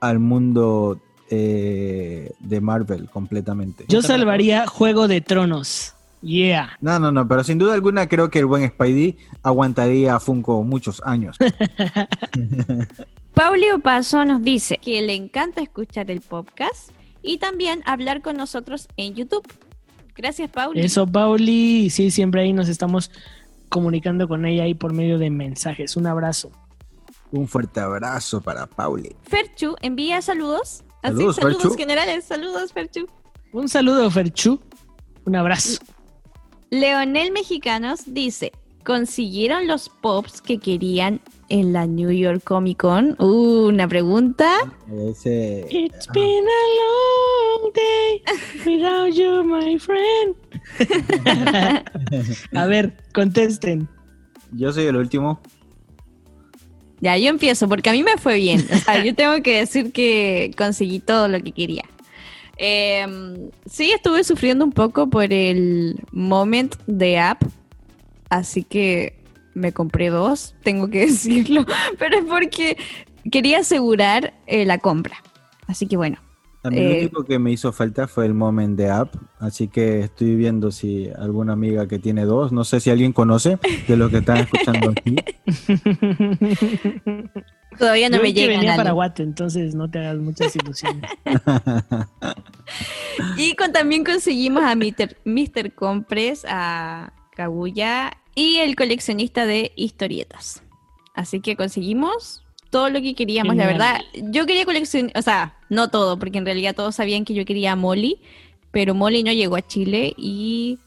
al mundo eh, de Marvel completamente.
Yo salvaría Juego de Tronos. Yeah.
No, no, no, pero sin duda alguna creo que el buen Spidey aguantaría a Funko muchos años.
Paulio Paso nos dice que le encanta escuchar el podcast y también hablar con nosotros en YouTube. Gracias, Pauli.
Eso, Pauli. Sí, siempre ahí nos estamos comunicando con ella ahí por medio de mensajes. Un abrazo.
Un fuerte abrazo para Pauli.
Ferchu envía saludos. Así,
Saludos,
saludos
Ferchu.
generales. Saludos, Ferchu.
Un saludo, Ferchu. Un abrazo.
Leonel Mexicanos dice, ¿consiguieron los pops que querían en la New York Comic Con? Uh, una pregunta.
Ese,
It's been a long day without you, my friend. a ver, contesten.
yo soy el último.
Ya, yo empiezo porque a mí me fue bien. O sea, yo tengo que decir que conseguí todo lo que quería. Em, sí, estuve sufriendo un poco por el moment de app, así que me compré dos, tengo que decirlo, pero es porque quería asegurar eh, la compra. Así que bueno,
A mí
Eh,
lo único que me hizo falta fue el moment de app, así que estoy viendo si alguna amiga que tiene dos, no sé si alguien conoce de los que están escuchando aquí.
todavía no
Yo
me llega.
venía para Guate, entonces no te hagas muchas ilusiones.
Y con, también conseguimos a Mr. Mr. Compres, a Kaguya y el coleccionista de historietas. Así que conseguimos todo lo que queríamos, la verdad. Yo quería coleccionar, o sea, no todo, porque en realidad todos sabían que yo quería Molly, pero Molly no llegó a Chile y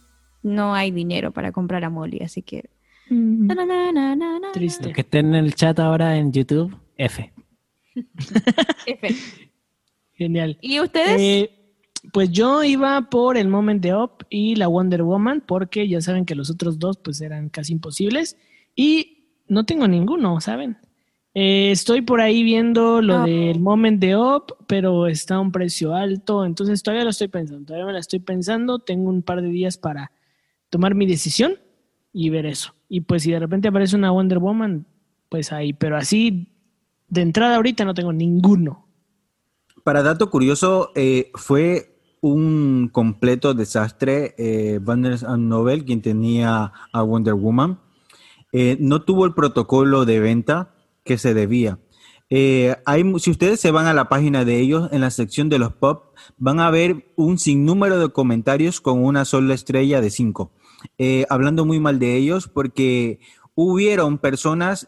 no hay dinero para comprar a Molly, así que... na, na, na, na, na, na.
Triste.
Los que estén en el chat ahora en YouTube, F.
F.
Genial.
¿Y ustedes?
Eh, pues yo iba por el Moment de Up y la Wonder Woman, porque ya saben que los otros dos pues eran casi imposibles. Y no tengo ninguno, ¿saben? Eh, estoy por ahí viendo lo
No.
del Moment de Up, pero está a un precio alto, entonces todavía lo estoy pensando, todavía me la estoy pensando, tengo un par de días para tomar mi decisión y ver eso. Y pues si de repente aparece una Wonder Woman, pues ahí, pero así de entrada ahorita no tengo ninguno.
Para dato curioso, eh, fue un completo desastre eh, Vander's and Nobel, quien tenía a Wonder Woman. Eh, no tuvo el protocolo de venta que se debía. Eh, si ustedes se van a la página de ellos, en la sección de los pop, van a ver un sinnúmero de comentarios con una sola estrella de cinco, eh, hablando muy mal de ellos porque hubieron personas,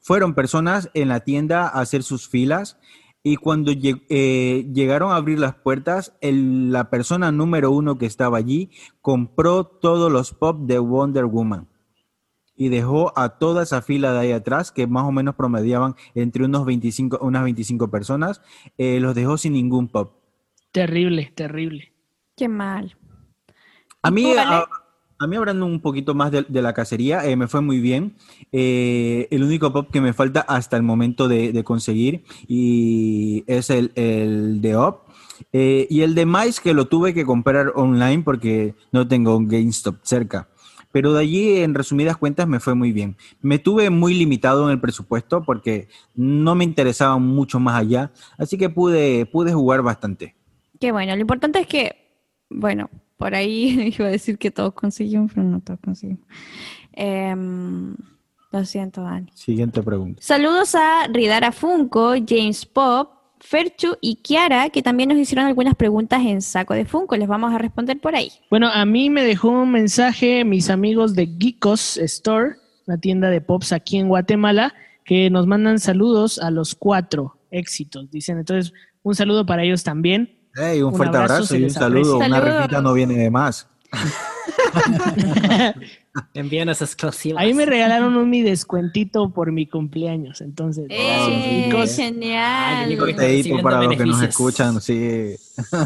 fueron personas en la tienda a hacer sus filas y cuando lleg- eh, llegaron a abrir las puertas, el- la persona número uno que estaba allí compró todos los pop de Wonder Woman y dejó a toda esa fila de ahí atrás, que más o menos promediaban entre unos 25, unas 25 personas, eh, los dejó sin ningún pop.
Terrible, terrible.
Qué mal.
A
¿Y
mí,
tú, Ale?
a, a mí hablando un poquito más de, la cacería, eh, me fue muy bien. Eh, el único pop que me falta hasta el momento de, conseguir y es el, el de Up. Eh, y el de Mais que lo tuve que comprar online porque no tengo un GameStop cerca. Pero de allí, en resumidas cuentas, me fue muy bien. Me tuve muy limitado en el presupuesto porque no me interesaba mucho más allá, así que pude, pude jugar bastante.
Qué bueno. Lo importante es que, bueno, por ahí iba a decir que todos conseguimos, pero no todos conseguimos. Em, lo siento, Dani.
Siguiente pregunta.
Saludos a Ridara Funko, James Pop, Ferchu y Kiara, que también nos hicieron algunas preguntas en saco de Funko. Les vamos a responder por ahí.
Bueno, a mí me dejó un mensaje mis amigos de Geekos Store, una tienda de pops aquí en Guatemala, que nos mandan saludos a los cuatro éxitos. Dicen, entonces, un saludo para ellos también.
Hey, un,
Un
fuerte
abrazo,
y un saludo. Una rejita no viene de más.
Envíanos exclusivas.
Ahí me regalaron un mi descuentito por mi cumpleaños, entonces.
¡Eh! ¡Genial!
Ay,
para los que nos escuchan, sí.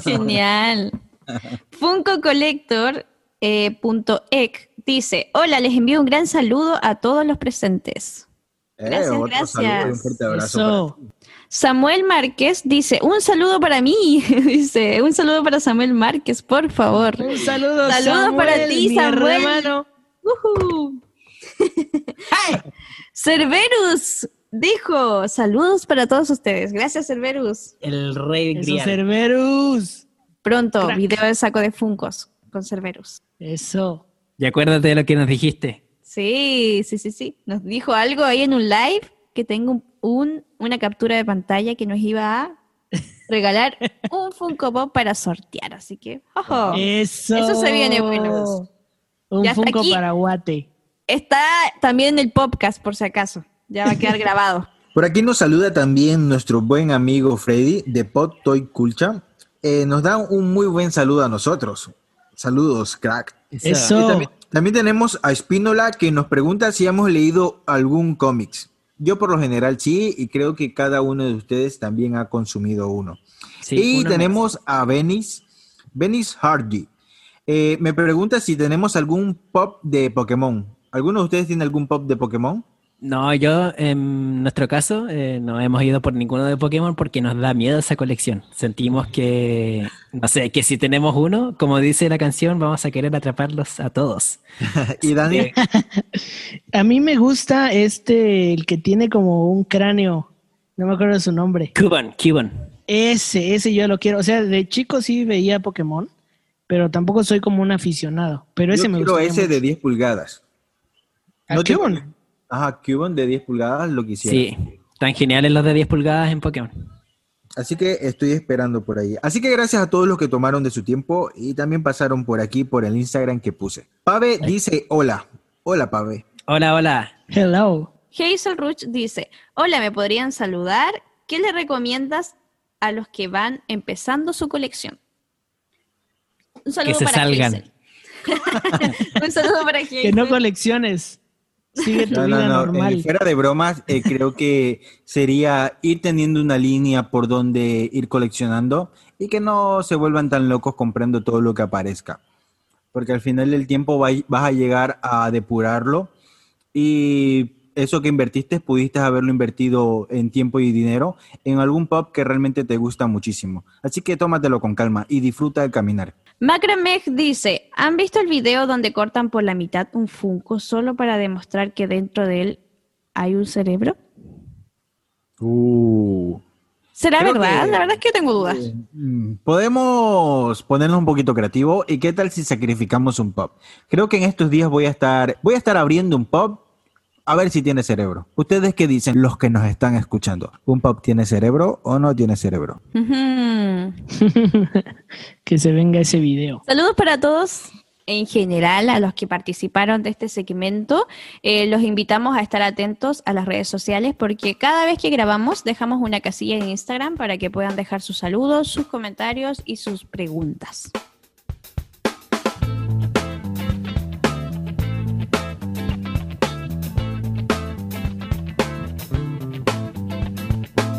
Genial. Funko Collector eh, punto ec dice: Hola, les envío un gran saludo a todos los presentes. Gracias,
Eh,
gracias.
saludo y un fuerte abrazo.
Samuel Márquez dice: Un saludo para mí. dice: Un saludo para Samuel Márquez, por favor.
Un saludo,
Saludos
Samuel,
para ti, Samuel.
hermano.
Ujú. Cerberus dijo: Saludos para todos ustedes. Gracias, Cerberus.
El rey
Eso,
grial.
Cerberus.
Pronto,
Crack.
video de saco de Funcos con Cerberus.
Eso.
Y acuérdate de lo que nos dijiste.
Sí, sí, sí, sí. Nos dijo algo ahí en un live que tengo un, un- una captura de pantalla que nos iba a regalar un Funko Pop para sortear. Así que, ojo.
Eso.
Eso se viene bueno.
Un
Ya
Funko para Guate.
Está también en el podcast, por si acaso. Ya va a quedar grabado.
Por aquí nos saluda también nuestro buen amigo Freddy de Pod Toy Culture. Eh, nos da un muy buen saludo a nosotros. Saludos, crack.
Eso.
También, también tenemos a Espínola que nos pregunta si hemos leído algún cómics. Yo por lo general sí, y creo que cada uno de ustedes también ha consumido uno.
Sí,
y tenemos a Benis, Benis Hardy. Eh, me pregunta si tenemos algún pop de Pokémon. ¿Alguno de ustedes tiene algún pop de Pokémon?
No, yo en nuestro caso eh, no hemos ido por ninguno de Pokémon porque nos da miedo esa colección. Sentimos que, no sé, que si tenemos uno, como dice la canción, vamos a querer atraparlos a todos.
y Dani,
Eh,
A mí me gusta este, el que tiene como un cráneo. No me acuerdo de su nombre.
Cuban, Cuban.
Ese, ese yo lo quiero. O sea, de chico sí veía Pokémon, pero tampoco soy como un aficionado. Pero ese
yo
me
quiero
gusta.
ese de 10 pulgadas.
¿A
No
Cubone?
Ajá, Cuban de 10 pulgadas lo quisiera.
Sí, tan geniales los de 10 pulgadas en Pokémon.
Así que estoy esperando por ahí. Así que gracias a todos los que tomaron de su tiempo y también pasaron por aquí por el Instagram que puse. Pave dice hola. Hola, Pave.
Hola, hola.
Hello.
Hazel Ruch dice, hola, ¿me podrían saludar? ¿Qué le recomiendas a los que van empezando su colección? Un saludo
se
para
salgan.
Hazel. Un saludo para Hazel.
Que no colecciones. Sigue tu
No,
vida
no, no.
normal.
eh, fuera de bromas, eh, creo que sería ir teniendo una línea por donde ir coleccionando y que no se vuelvan tan locos comprando todo lo que aparezca. Porque al final del tiempo va- vas a llegar a depurarlo y eso que invertiste pudiste haberlo invertido en tiempo y dinero en algún pub que realmente te gusta muchísimo. Así que tómatelo con calma y disfruta de caminar.
Macrameg dice, ¿han visto el video donde cortan por la mitad un Funko solo para demostrar que dentro de él hay un cerebro?
Uh.
¿Será verdad?
que-
La verdad es que yo tengo dudas.
Mm, Podemos ponernos un poquito creativo y qué tal si sacrificamos un pub. Creo que en estos días voy a estar voy a estar abriendo un pub a ver si tiene cerebro. ¿Ustedes qué dicen los que nos están escuchando? ¿Un pub tiene cerebro o no tiene cerebro?
Que se venga ese video.
Saludos para todos en general, a los que participaron de este segmento. Eh, los invitamos a estar atentos a las redes sociales porque cada vez que grabamos dejamos una casilla en Instagram para que puedan dejar sus saludos, sus comentarios y sus preguntas.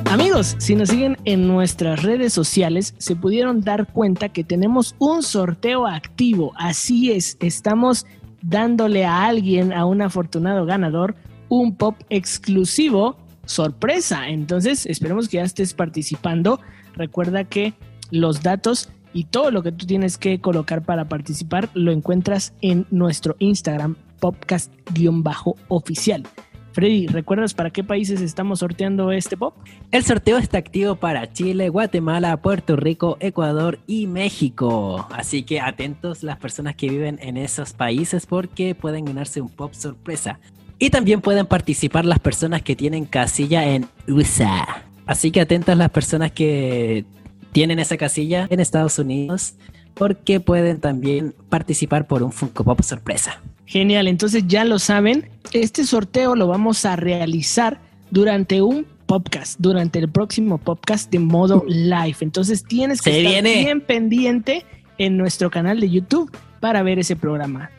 Amigos, si nos siguen en nuestras redes sociales, se pudieron dar cuenta que tenemos un sorteo activo. Así es, estamos dándole a alguien, a un afortunado ganador, un pop exclusivo sorpresa. Entonces, esperemos que ya estés participando. Recuerda que los datos y todo lo que tú tienes que colocar para participar lo encuentras en nuestro Instagram, podcast-oficial. Freddy, ¿recuerdas para qué países estamos sorteando este pop?
El sorteo está activo para Chile, Guatemala, Puerto Rico, Ecuador y México. Así que atentos las personas que viven en esos países porque pueden ganarse un pop sorpresa. Y también pueden participar las personas que tienen casilla en USA. Así que atentas las personas que tienen esa casilla en Estados Unidos porque pueden también participar por un Funko Pop sorpresa.
Genial, entonces ya lo saben, este sorteo lo vamos a realizar durante un podcast, durante el próximo podcast de modo live. Entonces tienes que
Se
estar
viene.
bien pendiente en nuestro canal de YouTube para ver ese programa.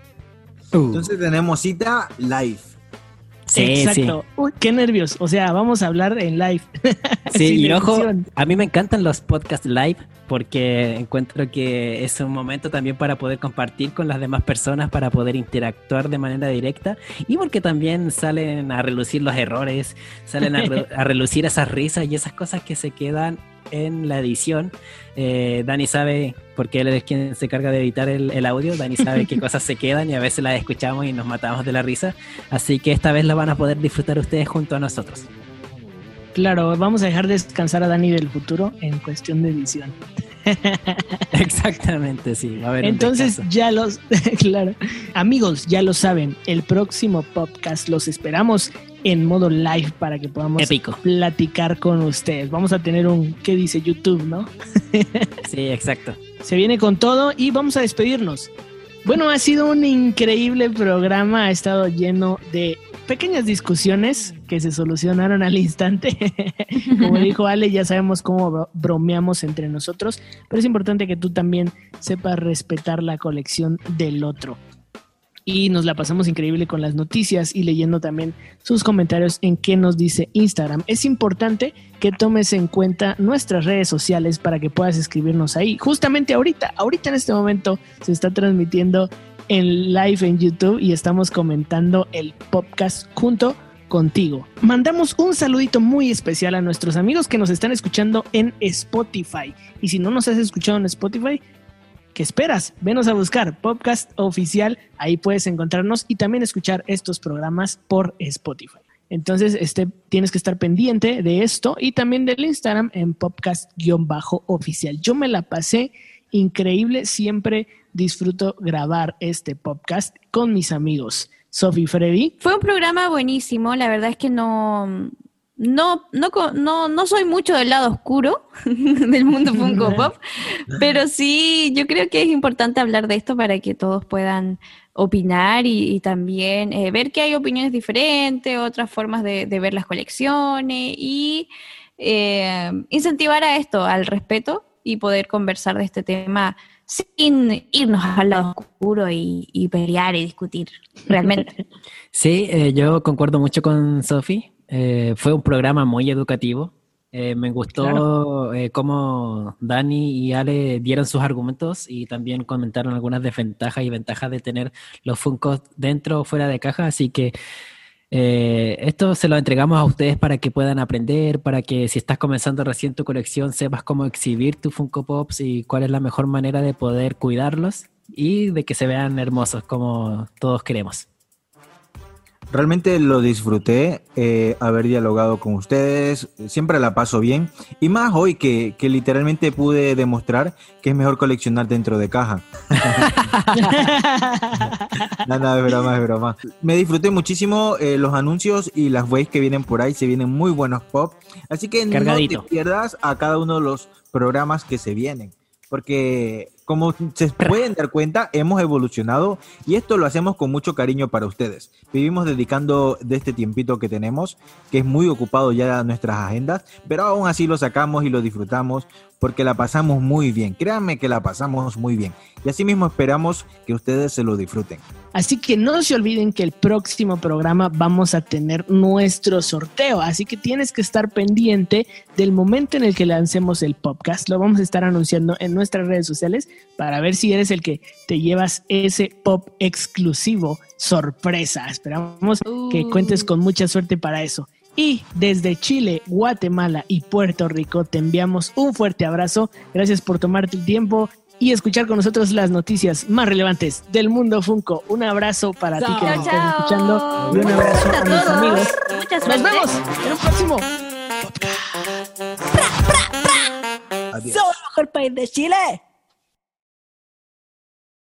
Entonces tenemos cita live.
Sí,
Exacto. Uy, qué nervios. O sea, vamos a hablar en live.
Sí, y ojo,
edición.
a mí me encantan los podcasts live porque encuentro que es un momento también para poder compartir con las demás personas, para poder interactuar de manera directa y porque también salen a relucir los errores, salen a, re- a relucir esas risas y esas cosas que se quedan en la edición. Eh, Dani sabe, porque él es quien se carga de editar el, el audio, Dani sabe qué cosas se quedan y a veces las escuchamos y nos matamos de la risa. Así que esta vez la van a poder disfrutar ustedes junto a nosotros.
Claro, vamos a dejar descansar a Dani del futuro en cuestión de edición.
Exactamente, sí. Va a haber
Entonces ya los, claro, amigos, ya lo saben, el próximo podcast los esperamos en modo live para que podamos
Épico.
platicar con ustedes. Vamos a tener un, ¿qué dice YouTube, no?
Sí, exacto.
Se viene con todo y vamos a despedirnos. Bueno, ha sido un increíble programa, ha estado lleno de pequeñas discusiones que se solucionaron al instante. Como dijo Ale, ya sabemos cómo bro- bromeamos entre nosotros, pero es importante que tú también sepas respetar la colección del otro. Y nos la pasamos increíble con las noticias y leyendo también sus comentarios en qué nos dice Instagram. Es importante que tomes en cuenta nuestras redes sociales para que puedas escribirnos ahí. Justamente ahorita, ahorita en este momento se está transmitiendo en live en YouTube y estamos comentando el podcast junto contigo. Mandamos un saludito muy especial a nuestros amigos que nos están escuchando en Spotify. Y si no nos has escuchado en Spotify, ¿qué esperas? Venos a buscar podcast oficial, ahí puedes encontrarnos y también escuchar estos programas por Spotify. Entonces, este, tienes que estar pendiente de esto y también del Instagram en podcast-oficial. Yo me la pasé increíble, siempre disfruto grabar este podcast con mis amigos. Sophie Freddy.
Fue un programa buenísimo, la verdad es que no, no, no, no, no soy mucho del lado oscuro del mundo Funko Pop, pero sí, yo creo que es importante hablar de esto para que todos puedan opinar y, y también eh, ver que hay opiniones diferentes, otras formas de, de ver las colecciones y eh, incentivar a esto, al respeto y poder conversar de este tema sin irnos al lado oscuro y, y pelear y discutir realmente.
Sí, eh, yo concuerdo mucho con Sofi. Eh, fue un programa muy educativo. Eh, me gustó eh, cómo Dani y Ale dieron sus argumentos y también comentaron algunas desventajas y ventajas de tener los Funkos dentro o fuera de caja. Así que eh, esto se lo entregamos a ustedes para que puedan aprender, para que si estás comenzando recién tu colección sepas cómo exhibir tu Funko Pops y cuál es la mejor manera de poder cuidarlos y de que se vean hermosos como todos queremos.
Realmente lo disfruté eh, haber dialogado con ustedes, siempre la paso bien y más hoy que, que literalmente pude demostrar que es mejor coleccionar dentro de caja. No, es broma, es broma. Me disfruté muchísimo eh, los anuncios y las waves que vienen por ahí, se vienen muy buenos pop, así que
Cargadito.
no te pierdas a cada uno de los programas que se vienen, porque como se pueden dar cuenta, hemos evolucionado y esto lo hacemos con mucho cariño para ustedes. Vivimos dedicando de este tiempito que tenemos, que es muy ocupado ya nuestras agendas, pero aún así lo sacamos y lo disfrutamos porque la pasamos muy bien. Créanme que la pasamos muy bien. Y así mismo esperamos que ustedes se lo disfruten.
Así que no se olviden que el próximo programa vamos a tener nuestro sorteo. Así que tienes que estar pendiente del momento en el que lancemos el podcast. Lo vamos a estar anunciando en nuestras redes sociales para ver si eres el que te llevas ese pop exclusivo sorpresa. Esperamos que
Uh.
cuentes con mucha suerte para eso. Y desde Chile, Guatemala y Puerto Rico te enviamos un fuerte abrazo. Gracias por tomarte el tiempo y escuchar con nosotros las noticias más relevantes del mundo Funko. Un abrazo para ti que nos
Chao,
estás
chao.
escuchando y un abrazo
Suerte
a mis
todos.
amigos. Nos vemos en un próximo.
Adiós.
Solo mejor país de Chile.